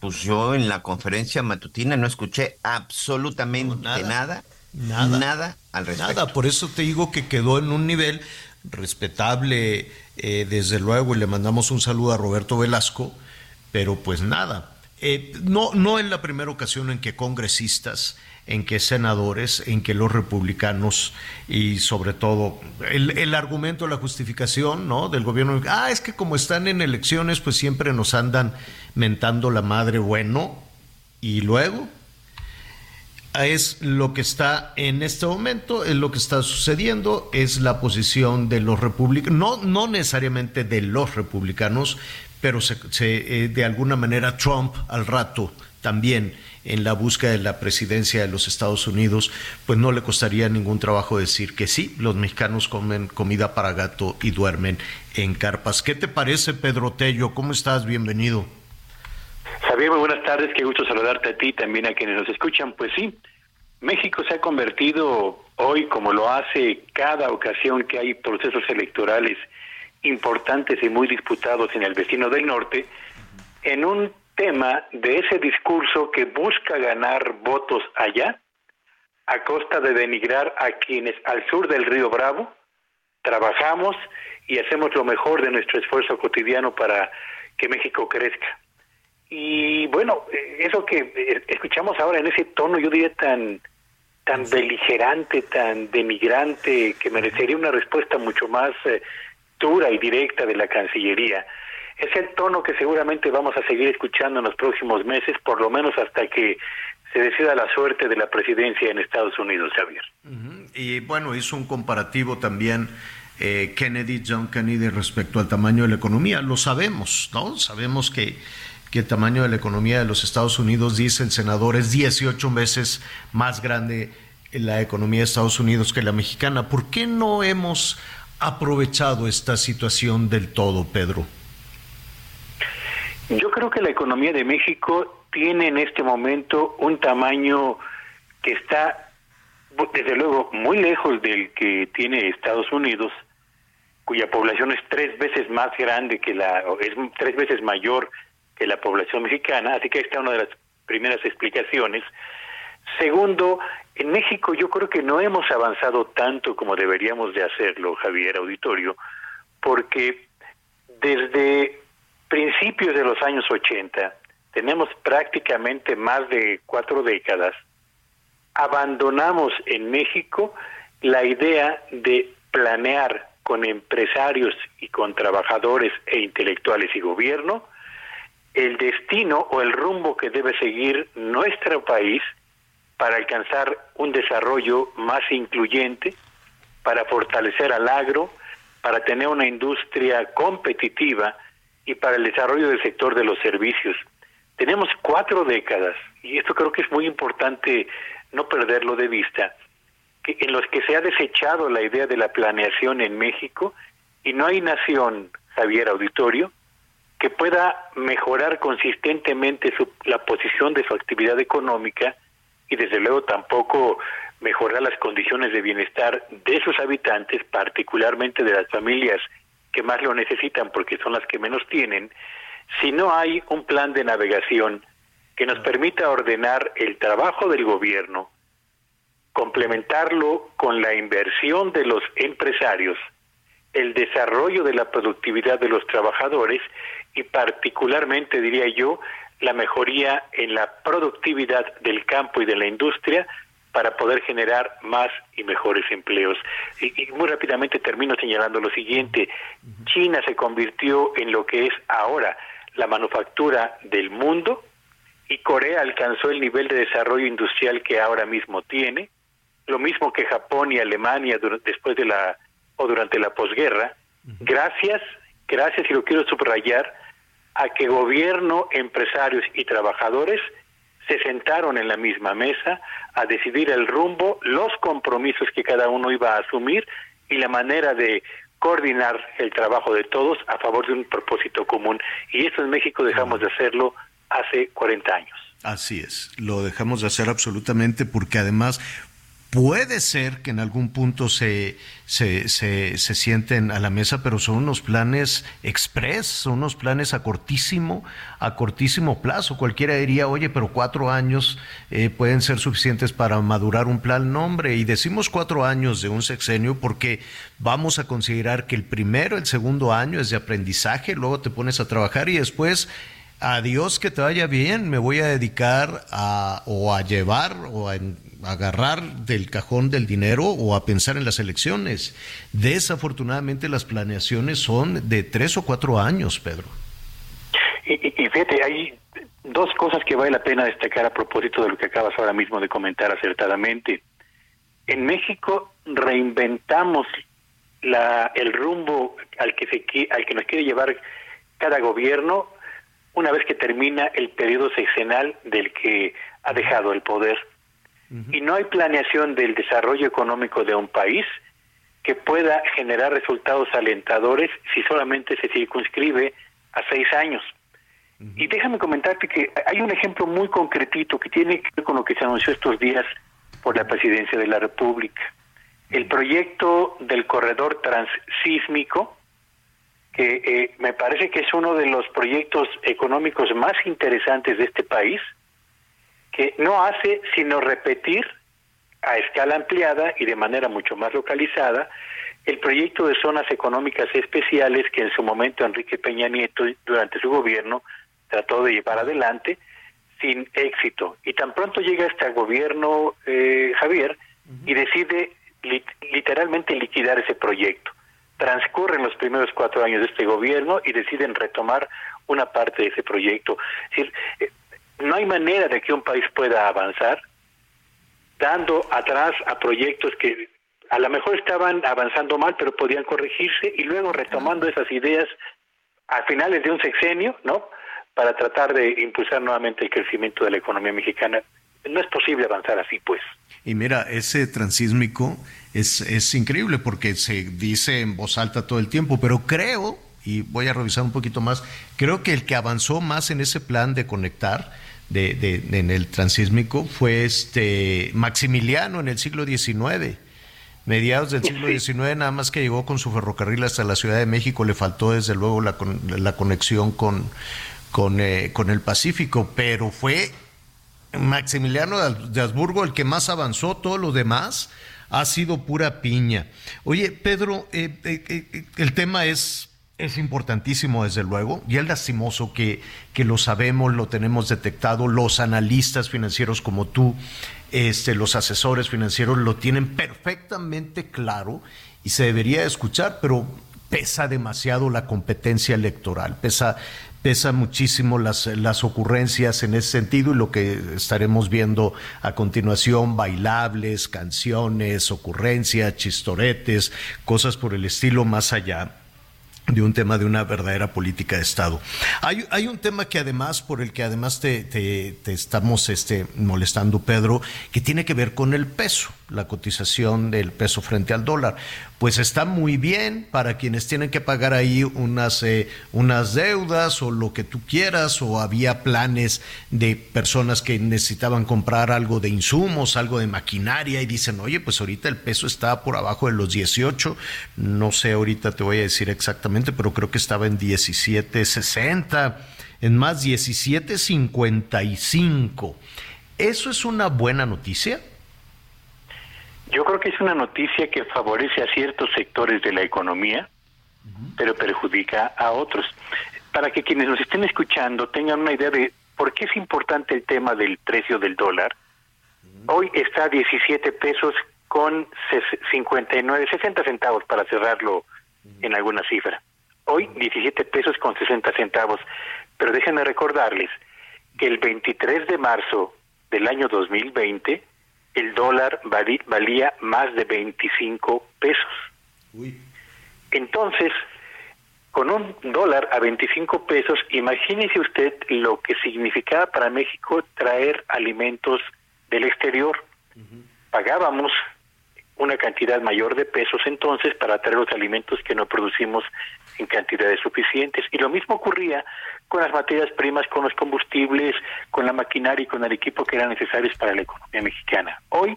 pues yo en la conferencia matutina no escuché absolutamente nada, nada, nada, al respecto. Nada, por eso te digo que quedó en un nivel respetable, eh, desde luego, y le mandamos un saludo a Roberto Velasco, pero pues nada. Eh, no, no es la primera ocasión en que congresistas, en que senadores, en que los republicanos y sobre todo el, el argumento, la justificación ¿no? del gobierno, ah, es que como están en elecciones, pues siempre nos andan mentando la madre, bueno, y luego, es lo que está en este momento, es lo que está sucediendo, es la posición de los republicanos, no, no necesariamente de los republicanos, pero se, eh, de alguna manera Trump al rato también en la búsqueda de la presidencia de los Estados Unidos, pues no le costaría ningún trabajo decir que sí, los mexicanos comen comida para gato y duermen en carpas. ¿Qué te parece, Pedro Tello? ¿Cómo estás? Bienvenido. Javier, muy buenas tardes, qué gusto saludarte a ti también a quienes nos escuchan. Pues sí, México se ha convertido hoy, como lo hace cada ocasión que hay procesos electorales importantes y muy disputados en el vecino del norte, en un tema de ese discurso que busca ganar votos allá, a costa de denigrar a quienes al sur del río Bravo trabajamos y hacemos lo mejor de nuestro esfuerzo cotidiano para que México crezca. Y bueno, eso que escuchamos ahora en ese tono, yo diría tan tan beligerante, tan denigrante, que merecería una respuesta mucho más eh, dura y directa de la Cancillería, es el tono que seguramente vamos a seguir escuchando en los próximos meses, por lo menos hasta que se decida la suerte de la presidencia en Estados Unidos, Javier. Y bueno, hizo un comparativo también Kennedy, John Kennedy, respecto al tamaño de la economía. Lo sabemos, ¿no? Sabemos que que el tamaño de la economía de los Estados Unidos, dice el senador, es 18 veces más grande la economía de Estados Unidos que la mexicana. ¿Por qué no hemos aprovechado esta situación del todo, Pedro? Yo creo que la economía de México tiene en este momento un tamaño que está, desde luego, muy lejos del que tiene Estados Unidos, cuya población es tres veces más grande que la, es tres veces mayor que la población mexicana, así que esta es una de las primeras explicaciones. Segundo, en México yo creo que no hemos avanzado tanto como deberíamos de hacerlo, Javier Auditorio, porque desde principios de los años 80, tenemos prácticamente más de cuatro décadas, abandonamos en México la idea de planear con empresarios y con trabajadores e intelectuales y gobierno el destino o el rumbo que debe seguir nuestro país para alcanzar un desarrollo más incluyente, para fortalecer al agro, para tener una industria competitiva y para el desarrollo del sector de los servicios. Tenemos cuatro décadas, y esto creo que es muy importante no perderlo de vista, en los que se ha desechado la idea de la planeación en México y no hay nación, Javier Auditorio, que pueda mejorar consistentemente su, la posición de su actividad económica y desde luego tampoco mejorar las condiciones de bienestar de sus habitantes, particularmente de las familias que más lo necesitan porque son las que menos tienen, si no hay un plan de navegación que nos permita ordenar el trabajo del gobierno, complementarlo con la inversión de los empresarios, el desarrollo de la productividad de los trabajadores y particularmente, diría yo, la mejoría en la productividad del campo y de la industria para poder generar más y mejores empleos. Y, muy rápidamente termino señalando lo siguiente, China se convirtió en lo que es ahora la manufactura del mundo y Corea alcanzó el nivel de desarrollo industrial que ahora mismo tiene, lo mismo que Japón y Alemania después de la o durante la posguerra, gracias, gracias y lo quiero subrayar, a que gobierno, empresarios y trabajadores se sentaron en la misma mesa a decidir el rumbo, los compromisos que cada uno iba a asumir y la manera de coordinar el trabajo de todos a favor de un propósito común. Y eso en México dejamos de hacerlo hace 40 años. Así es, lo dejamos de hacer absolutamente porque además Puede ser que en algún punto se, se, se, sienten a la mesa, pero son unos planes express, son unos planes a cortísimo, a cortísimo plazo. Cualquiera diría, oye, pero cuatro años eh, pueden ser suficientes para madurar un plan. nombre y decimos cuatro años de un sexenio porque vamos a considerar que el primero, el segundo año es de aprendizaje, luego te pones a trabajar y después adiós que te vaya bien, me voy a dedicar a o a llevar o a agarrar del cajón del dinero o a pensar en las elecciones. Desafortunadamente las planeaciones son de tres o cuatro años, Pedro. Y, fíjate, hay dos cosas que vale la pena destacar a propósito de lo que acabas ahora mismo de comentar acertadamente. En México reinventamos la, el rumbo al que, se, al que nos quiere llevar cada gobierno una vez que termina el periodo sexenal del que ha dejado el poder y no hay planeación del desarrollo económico de un país que pueda generar resultados alentadores si solamente se circunscribe a seis años. Y déjame comentarte que hay un ejemplo muy concretito que tiene que ver con lo que se anunció estos días por la presidencia de la República. El proyecto del corredor transísmico, que eh, me parece que es uno de los proyectos económicos más interesantes de este país, que no hace sino repetir a escala ampliada y de manera mucho más localizada el proyecto de zonas económicas especiales que en su momento Enrique Peña Nieto durante su gobierno trató de llevar adelante sin éxito. Y tan pronto llega este gobierno, eh, Javier, y decide literalmente liquidar ese proyecto. Transcurren los primeros cuatro años de este gobierno y deciden retomar una parte de ese proyecto. Es decir, eh, no hay manera de que un país pueda avanzar dando atrás a proyectos que a lo mejor estaban avanzando mal, pero podían corregirse y luego retomando esas ideas a finales de un sexenio, ¿no? Para tratar de impulsar nuevamente el crecimiento de la economía mexicana. No es posible avanzar así, pues. Y mira, ese transísmico es, es increíble porque se dice en voz alta todo el tiempo, pero creo, y voy a revisar un poquito más, creo que el que avanzó más en ese plan de conectar de, de, en el transísmico fue este Maximiliano en el siglo XIX. Mediados del siglo XIX, nada más que llegó con su ferrocarril hasta la Ciudad de México, le faltó desde luego la, la conexión con, con, eh, con el Pacífico, pero fue Maximiliano de Habsburgo el que más avanzó, todo lo demás ha sido pura piña. Oye, Pedro, eh, eh, el tema es es importantísimo, desde luego, y es lastimoso que, que lo sabemos, lo tenemos detectado, los analistas financieros como tú, este, los asesores financieros lo tienen perfectamente claro y se debería escuchar, pero pesa demasiado la competencia electoral, pesa, pesa muchísimo las, las ocurrencias en ese sentido y lo que estaremos viendo a continuación, bailables, canciones, ocurrencias, chistoretes, cosas por el estilo más allá de un tema de una verdadera política de Estado. Hay, hay un tema que además, por el que además te, te, estamos este, molestando, Pedro, que tiene que ver con el peso, la cotización del peso frente al dólar pues está muy bien para quienes tienen que pagar ahí unas, eh, unas deudas o lo que tú quieras, o había planes de personas que necesitaban comprar algo de insumos, algo de maquinaria y dicen, oye, pues ahorita el peso está por abajo de los 18, no sé, ahorita te voy a decir exactamente, pero creo que estaba en 17.60, en más 17.55. ¿Eso es una buena noticia? Yo creo que es una noticia que favorece a ciertos sectores de la economía, pero perjudica a otros. Para que quienes nos estén escuchando tengan una idea de por qué es importante el tema del precio del dólar, hoy está a 17 pesos con 59, 60 centavos para cerrarlo en alguna cifra. Hoy 17 pesos con 60 centavos. Pero déjenme recordarles que el 23 de marzo del año 2020 el dólar valía más de 25 pesos. Entonces, con un dólar a 25 pesos, imagínese usted lo que significaba para México traer alimentos del exterior. Pagábamos una cantidad mayor de pesos entonces para traer los alimentos que no producimos en cantidades suficientes. Y lo mismo ocurría con las materias primas, con los combustibles, con la maquinaria y con el equipo que eran necesarios para la economía mexicana. Hoy,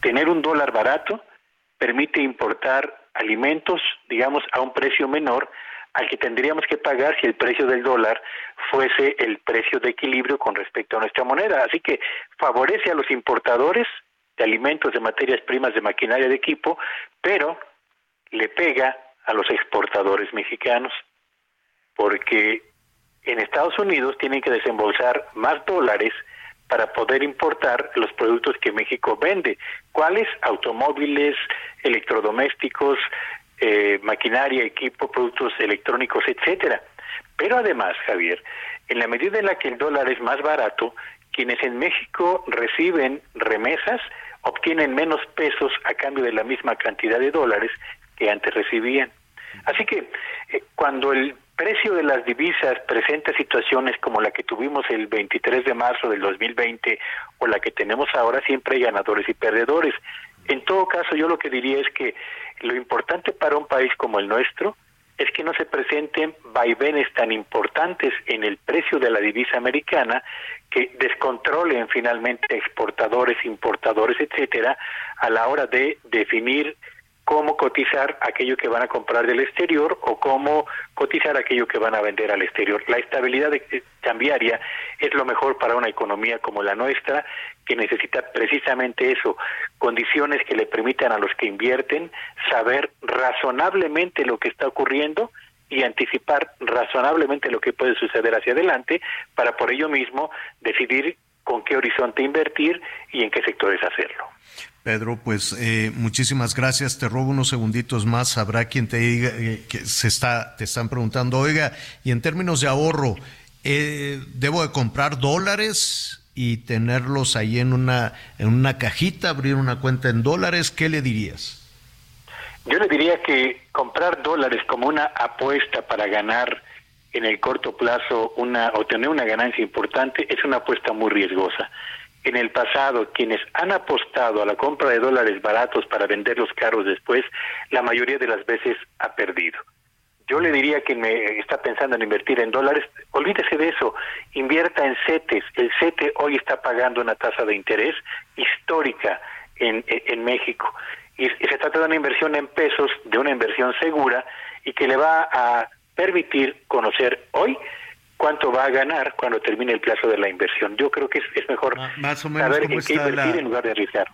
tener un dólar barato permite importar alimentos, digamos, a un precio menor al que tendríamos que pagar si el precio del dólar fuese el precio de equilibrio con respecto a nuestra moneda. Así que favorece a los importadores de alimentos, de materias primas, de maquinaria, de equipo, pero le pega a los exportadores mexicanos, porque en Estados Unidos tienen que desembolsar más dólares para poder importar los productos que México vende. ¿Cuáles? Automóviles, electrodomésticos, eh, maquinaria, equipo, productos electrónicos, etcétera. Pero además, Javier, en la medida en la que el dólar es más barato, quienes en México reciben remesas obtienen menos pesos a cambio de la misma cantidad de dólares que antes recibían. Así que eh, cuando el precio de las divisas presenta situaciones como la que tuvimos el 23 de marzo del 2020 o la que tenemos ahora, siempre hay ganadores y perdedores. En todo caso, yo lo que diría es que lo importante para un país como el nuestro es que no se presenten vaivenes tan importantes en el precio de la divisa americana que descontrolen finalmente exportadores, importadores, etcétera, a la hora de definir cómo cotizar aquello que van a comprar del exterior o cómo cotizar aquello que van a vender al exterior. La estabilidad cambiaria es lo mejor para una economía como la nuestra, que necesita precisamente eso, condiciones que le permitan a los que invierten saber razonablemente lo que está ocurriendo y anticipar razonablemente lo que puede suceder hacia adelante para por ello mismo decidir con qué horizonte invertir y en qué sectores hacerlo. Pedro, pues eh, muchísimas gracias. Te robo unos segunditos más. Habrá quien te diga eh, que se está, te están preguntando, oiga, y en términos de ahorro, eh, ¿debo de comprar dólares y tenerlos ahí en una, en una cajita, abrir una cuenta en dólares? ¿Qué le dirías? Yo le diría que comprar dólares como una apuesta para ganar en el corto plazo una o tener una ganancia importante es una apuesta muy riesgosa en el pasado quienes han apostado a la compra de dólares baratos para venderlos caros después, la mayoría de las veces ha perdido. Yo le diría que me está pensando en invertir en dólares, olvídese de eso, invierta en CETES. El CETE hoy está pagando una tasa de interés histórica en, en México. Y, y se trata de una inversión en pesos, de una inversión segura y que le va a permitir conocer hoy cuánto va a ganar cuando termine el plazo de la inversión. Yo creo que es, mejor más o menos saber en qué invertir en lugar de arriesgar.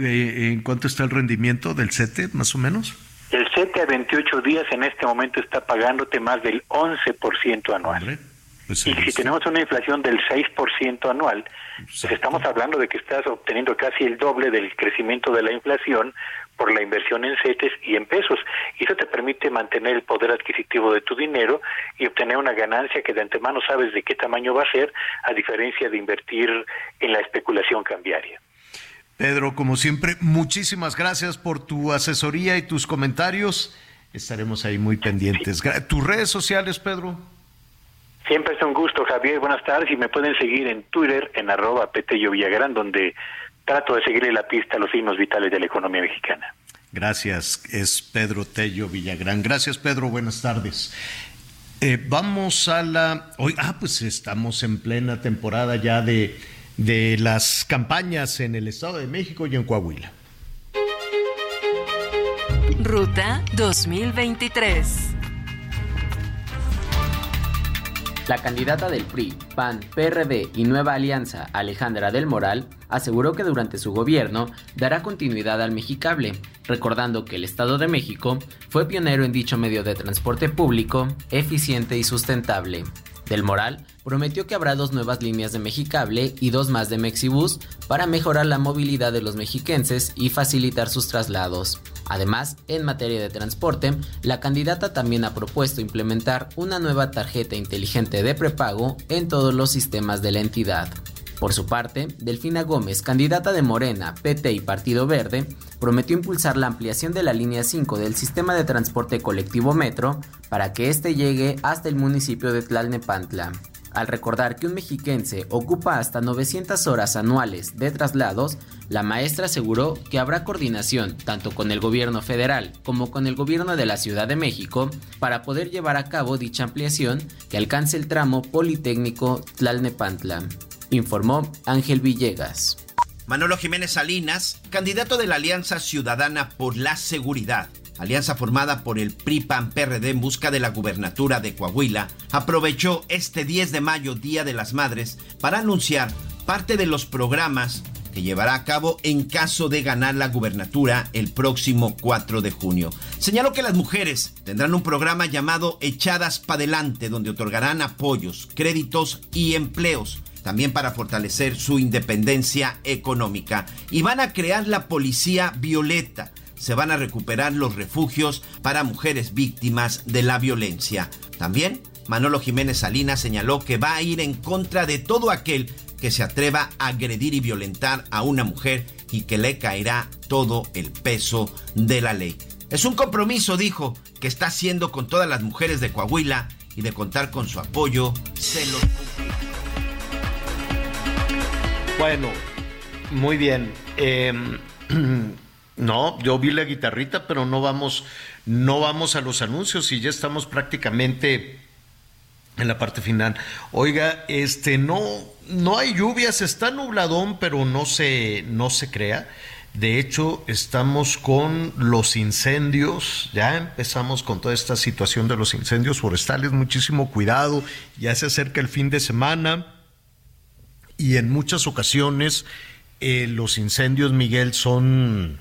Eh, ¿En cuánto está el rendimiento del CETE, más o menos? El CETE a 28 días en este momento está pagándote más del 11% anual. Pues y si tenemos una inflación del 6% anual, pues estamos hablando de que estás obteniendo casi el doble del crecimiento de la inflación por la inversión en CETES y en pesos. Y eso te permite mantener el poder adquisitivo de tu dinero y obtener una ganancia que de antemano sabes de qué tamaño va a ser, a diferencia de invertir en la especulación cambiaria. Pedro, como siempre, muchísimas gracias por tu asesoría y tus comentarios. Estaremos ahí muy pendientes. ¿Tus redes sociales, Pedro? Siempre es un gusto, Javier. Buenas tardes y me pueden seguir en Twitter en arroba Petello Villagrán, donde trato de seguirle la pista a los signos vitales de la economía mexicana. Gracias, es Pedro Tello Villagrán. Gracias, Pedro, buenas tardes. Eh, vamos a la... Hoy, ah, pues estamos en plena temporada ya de, de las campañas en el Estado de México y en Coahuila. Ruta 2023. La candidata del PRI, PAN, PRD y Nueva Alianza, Alejandra del Moral, aseguró que durante su gobierno dará continuidad al Mexicable, recordando que el Estado de México fue pionero en dicho medio de transporte público, eficiente y sustentable. Del Moral prometió que habrá dos nuevas líneas de Mexicable y dos más de Mexibus para mejorar la movilidad de los mexiquenses y facilitar sus traslados. Además, en materia de transporte, la candidata también ha propuesto implementar una nueva tarjeta inteligente de prepago en todos los sistemas de la entidad. Por su parte, Delfina Gómez, candidata de Morena, PT y Partido Verde, prometió impulsar la ampliación de la línea 5 del sistema de transporte colectivo Metro para que éste llegue hasta el municipio de Tlalnepantla. Al recordar que un mexiquense ocupa hasta 900 horas anuales de traslados, la maestra aseguró que habrá coordinación tanto con el gobierno federal como con el gobierno de la Ciudad de México para poder llevar a cabo dicha ampliación que alcance el tramo Politécnico Tlalnepantla, informó Ángel Villegas. Manolo Jiménez Salinas, candidato de la Alianza Ciudadana por la Seguridad, alianza formada por el PRI-PAN-PRD en busca de la gubernatura de Coahuila, aprovechó este 10 de mayo, Día de las Madres, para anunciar parte de los programas que llevará a cabo en caso de ganar la gubernatura el próximo 4 de junio. Señaló que las mujeres tendrán un programa llamado Echadas para adelante, donde otorgarán apoyos, créditos y empleos también para fortalecer su independencia económica. Y van a crear la Policía Violeta, se van a recuperar los refugios para mujeres víctimas de la violencia. También Manolo Jiménez Salinas señaló que va a ir en contra de todo aquel que se atreva a agredir y violentar a una mujer y que le caerá todo el peso de la ley. Es un compromiso, dijo, que está haciendo con todas las mujeres de Coahuila y de contar con su apoyo, se lo Bueno, muy bien. Em, No, yo vi la guitarrita, pero no vamos, no vamos a los anuncios y ya estamos prácticamente en la parte final. Oiga, este no, no hay lluvias, está nubladón, pero no se, no se crea. De hecho, estamos con los incendios, ya empezamos con toda esta situación de los incendios forestales, muchísimo cuidado, ya se acerca el fin de semana y en muchas ocasiones eh, los incendios, Miguel, son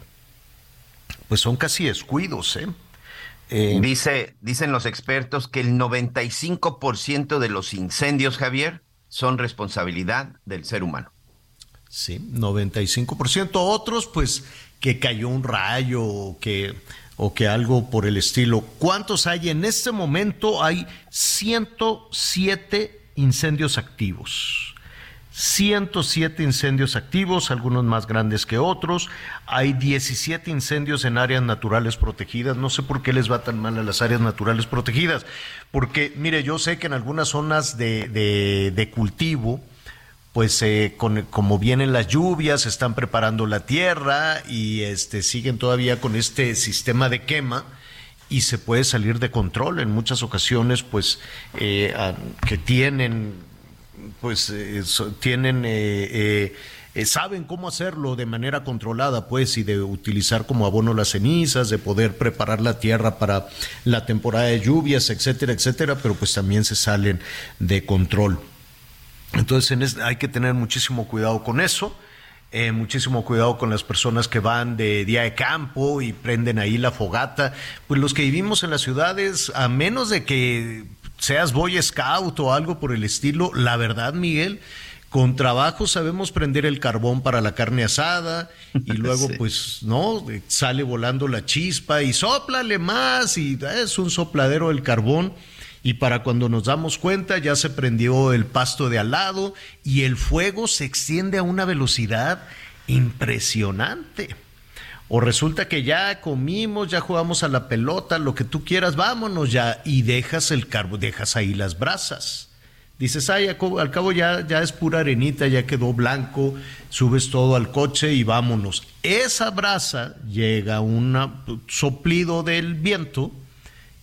pues son casi descuidos, ¿eh? ¿eh? Dice, dicen los expertos que el 95% de los incendios, Javier, son responsabilidad del ser humano. Sí, 95%. Otros, pues, que cayó un rayo o que, o que algo por el estilo. ¿Cuántos hay? En este momento hay 107 incendios activos. 107 incendios activos, algunos más grandes que otros. Hay 17 incendios en áreas naturales protegidas. No sé por qué les va tan mal a las áreas naturales protegidas. Porque, mire, yo sé que en algunas zonas de, de, cultivo, pues eh, con, como vienen las lluvias, están preparando la tierra y este, siguen todavía con este sistema de quema y se puede salir de control en muchas ocasiones, pues eh, que tienen pues eh, tienen eh, eh, saben cómo hacerlo de manera controlada, pues, y de utilizar como abono las cenizas, de poder preparar la tierra para la temporada de lluvias, etcétera, etcétera, pero pues también se salen de control. Entonces hay que tener muchísimo cuidado con eso. muchísimo cuidado con las personas que van de día de campo y prenden ahí la fogata. Pues los que vivimos en las ciudades, a menos de que seas Boy Scout o algo por el estilo, la verdad, Miguel, con trabajo sabemos prender el carbón para la carne asada y luego pues no sale volando la chispa y soplale más y es un sopladero el carbón. Y para cuando nos damos cuenta ya se prendió el pasto de al lado y el fuego se extiende a una velocidad impresionante. O resulta que ya comimos, ya jugamos a la pelota, lo que tú quieras, vámonos ya. Y dejas el carbón, dejas ahí las brasas. Dices, ay, al cabo ya, ya es pura arenita, ya quedó blanco, subes todo al coche y vámonos. Esa brasa llega un soplido del viento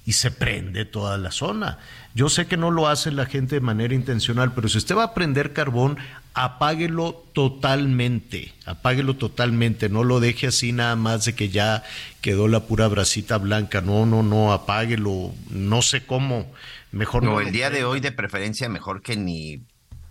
y se prende toda la zona. Yo sé que no lo hace la gente de manera intencional, pero si usted va a prender carbón, apáguelo totalmente, apáguelo totalmente, no lo deje así nada más de que ya quedó la pura bracita blanca, no, no, no, apáguelo, no sé cómo, mejor no. el día de hoy de preferencia mejor que ni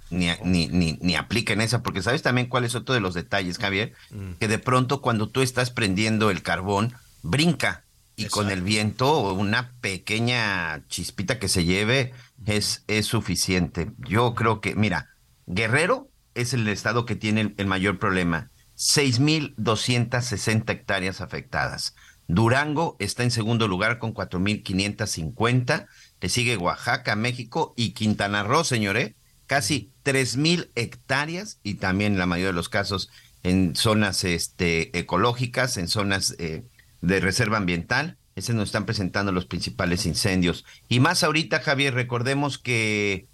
ni, ni, ni, apliquen esa, porque sabes también cuál es otro de los detalles, Javier, mm. que de pronto cuando tú estás prendiendo el carbón, brinca y con el viento una pequeña chispita que se lleve es, es suficiente. Yo creo que, mira, Guerrero es el estado que tiene el, mayor problema. 6.260 hectáreas afectadas. Durango está en segundo lugar con 4.550. Le sigue Oaxaca, México y Quintana Roo, señores, casi 3.000 hectáreas y también la mayoría de los casos en zonas este, ecológicas, en zonas eh, de reserva ambiental. Ese nos están presentando los principales incendios. Y más ahorita, Javier, recordemos que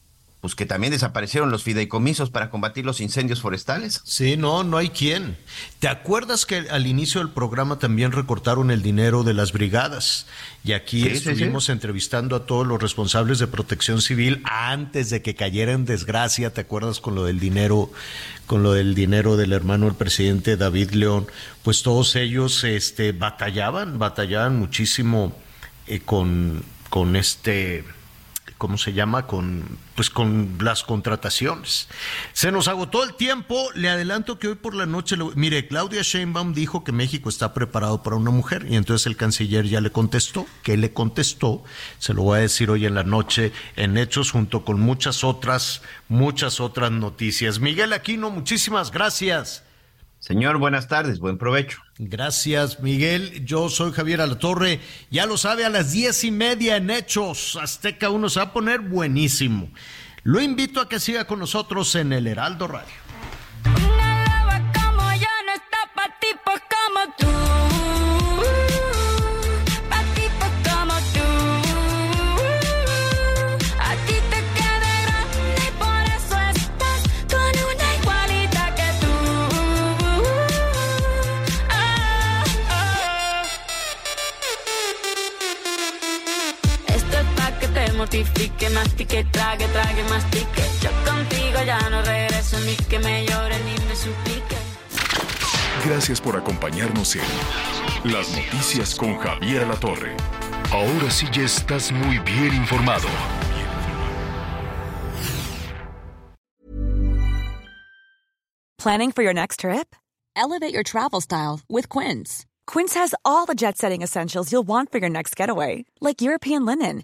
pues que también desaparecieron los fideicomisos para combatir los incendios forestales. Sí, no, no hay quien. ¿Te acuerdas que al inicio del programa también recortaron el dinero de las brigadas? Y aquí estuvimos entrevistando a todos los responsables de protección civil antes de que cayera en desgracia, ¿te acuerdas con lo del dinero, con lo del dinero del hermano del presidente David León? Pues todos ellos este batallaban, batallaban muchísimo eh, con, con este ¿cómo se llama? Con, pues con las contrataciones. Se nos agotó el tiempo. Le adelanto que hoy por la noche, mire, Claudia Sheinbaum dijo que México está preparado para una mujer y entonces el canciller ya le contestó. ¿Qué le contestó? Se lo voy a decir hoy en la noche en Hechos junto con muchas otras, muchas otras noticias. Miguel Aquino, muchísimas gracias. Señor, buenas tardes, buen provecho. Gracias, Miguel. Yo soy Javier Alatorre. Ya lo sabe, a las diez y media en Hechos, Azteca 1 se va a poner buenísimo. Lo invito a que siga con nosotros en el Heraldo Radio. Mortifique, mastique, trague, trague, mastique. Yo contigo ya no regreso ni que me llore ni me suplique. Gracias por acompañarnos en Las Noticias con Javier La Torre. Ahora sí ya estás muy bien informado. Planning for your next trip? Elevate your travel style with Quince. Quince has all the jet-setting essentials you'll want for your next getaway, like European linen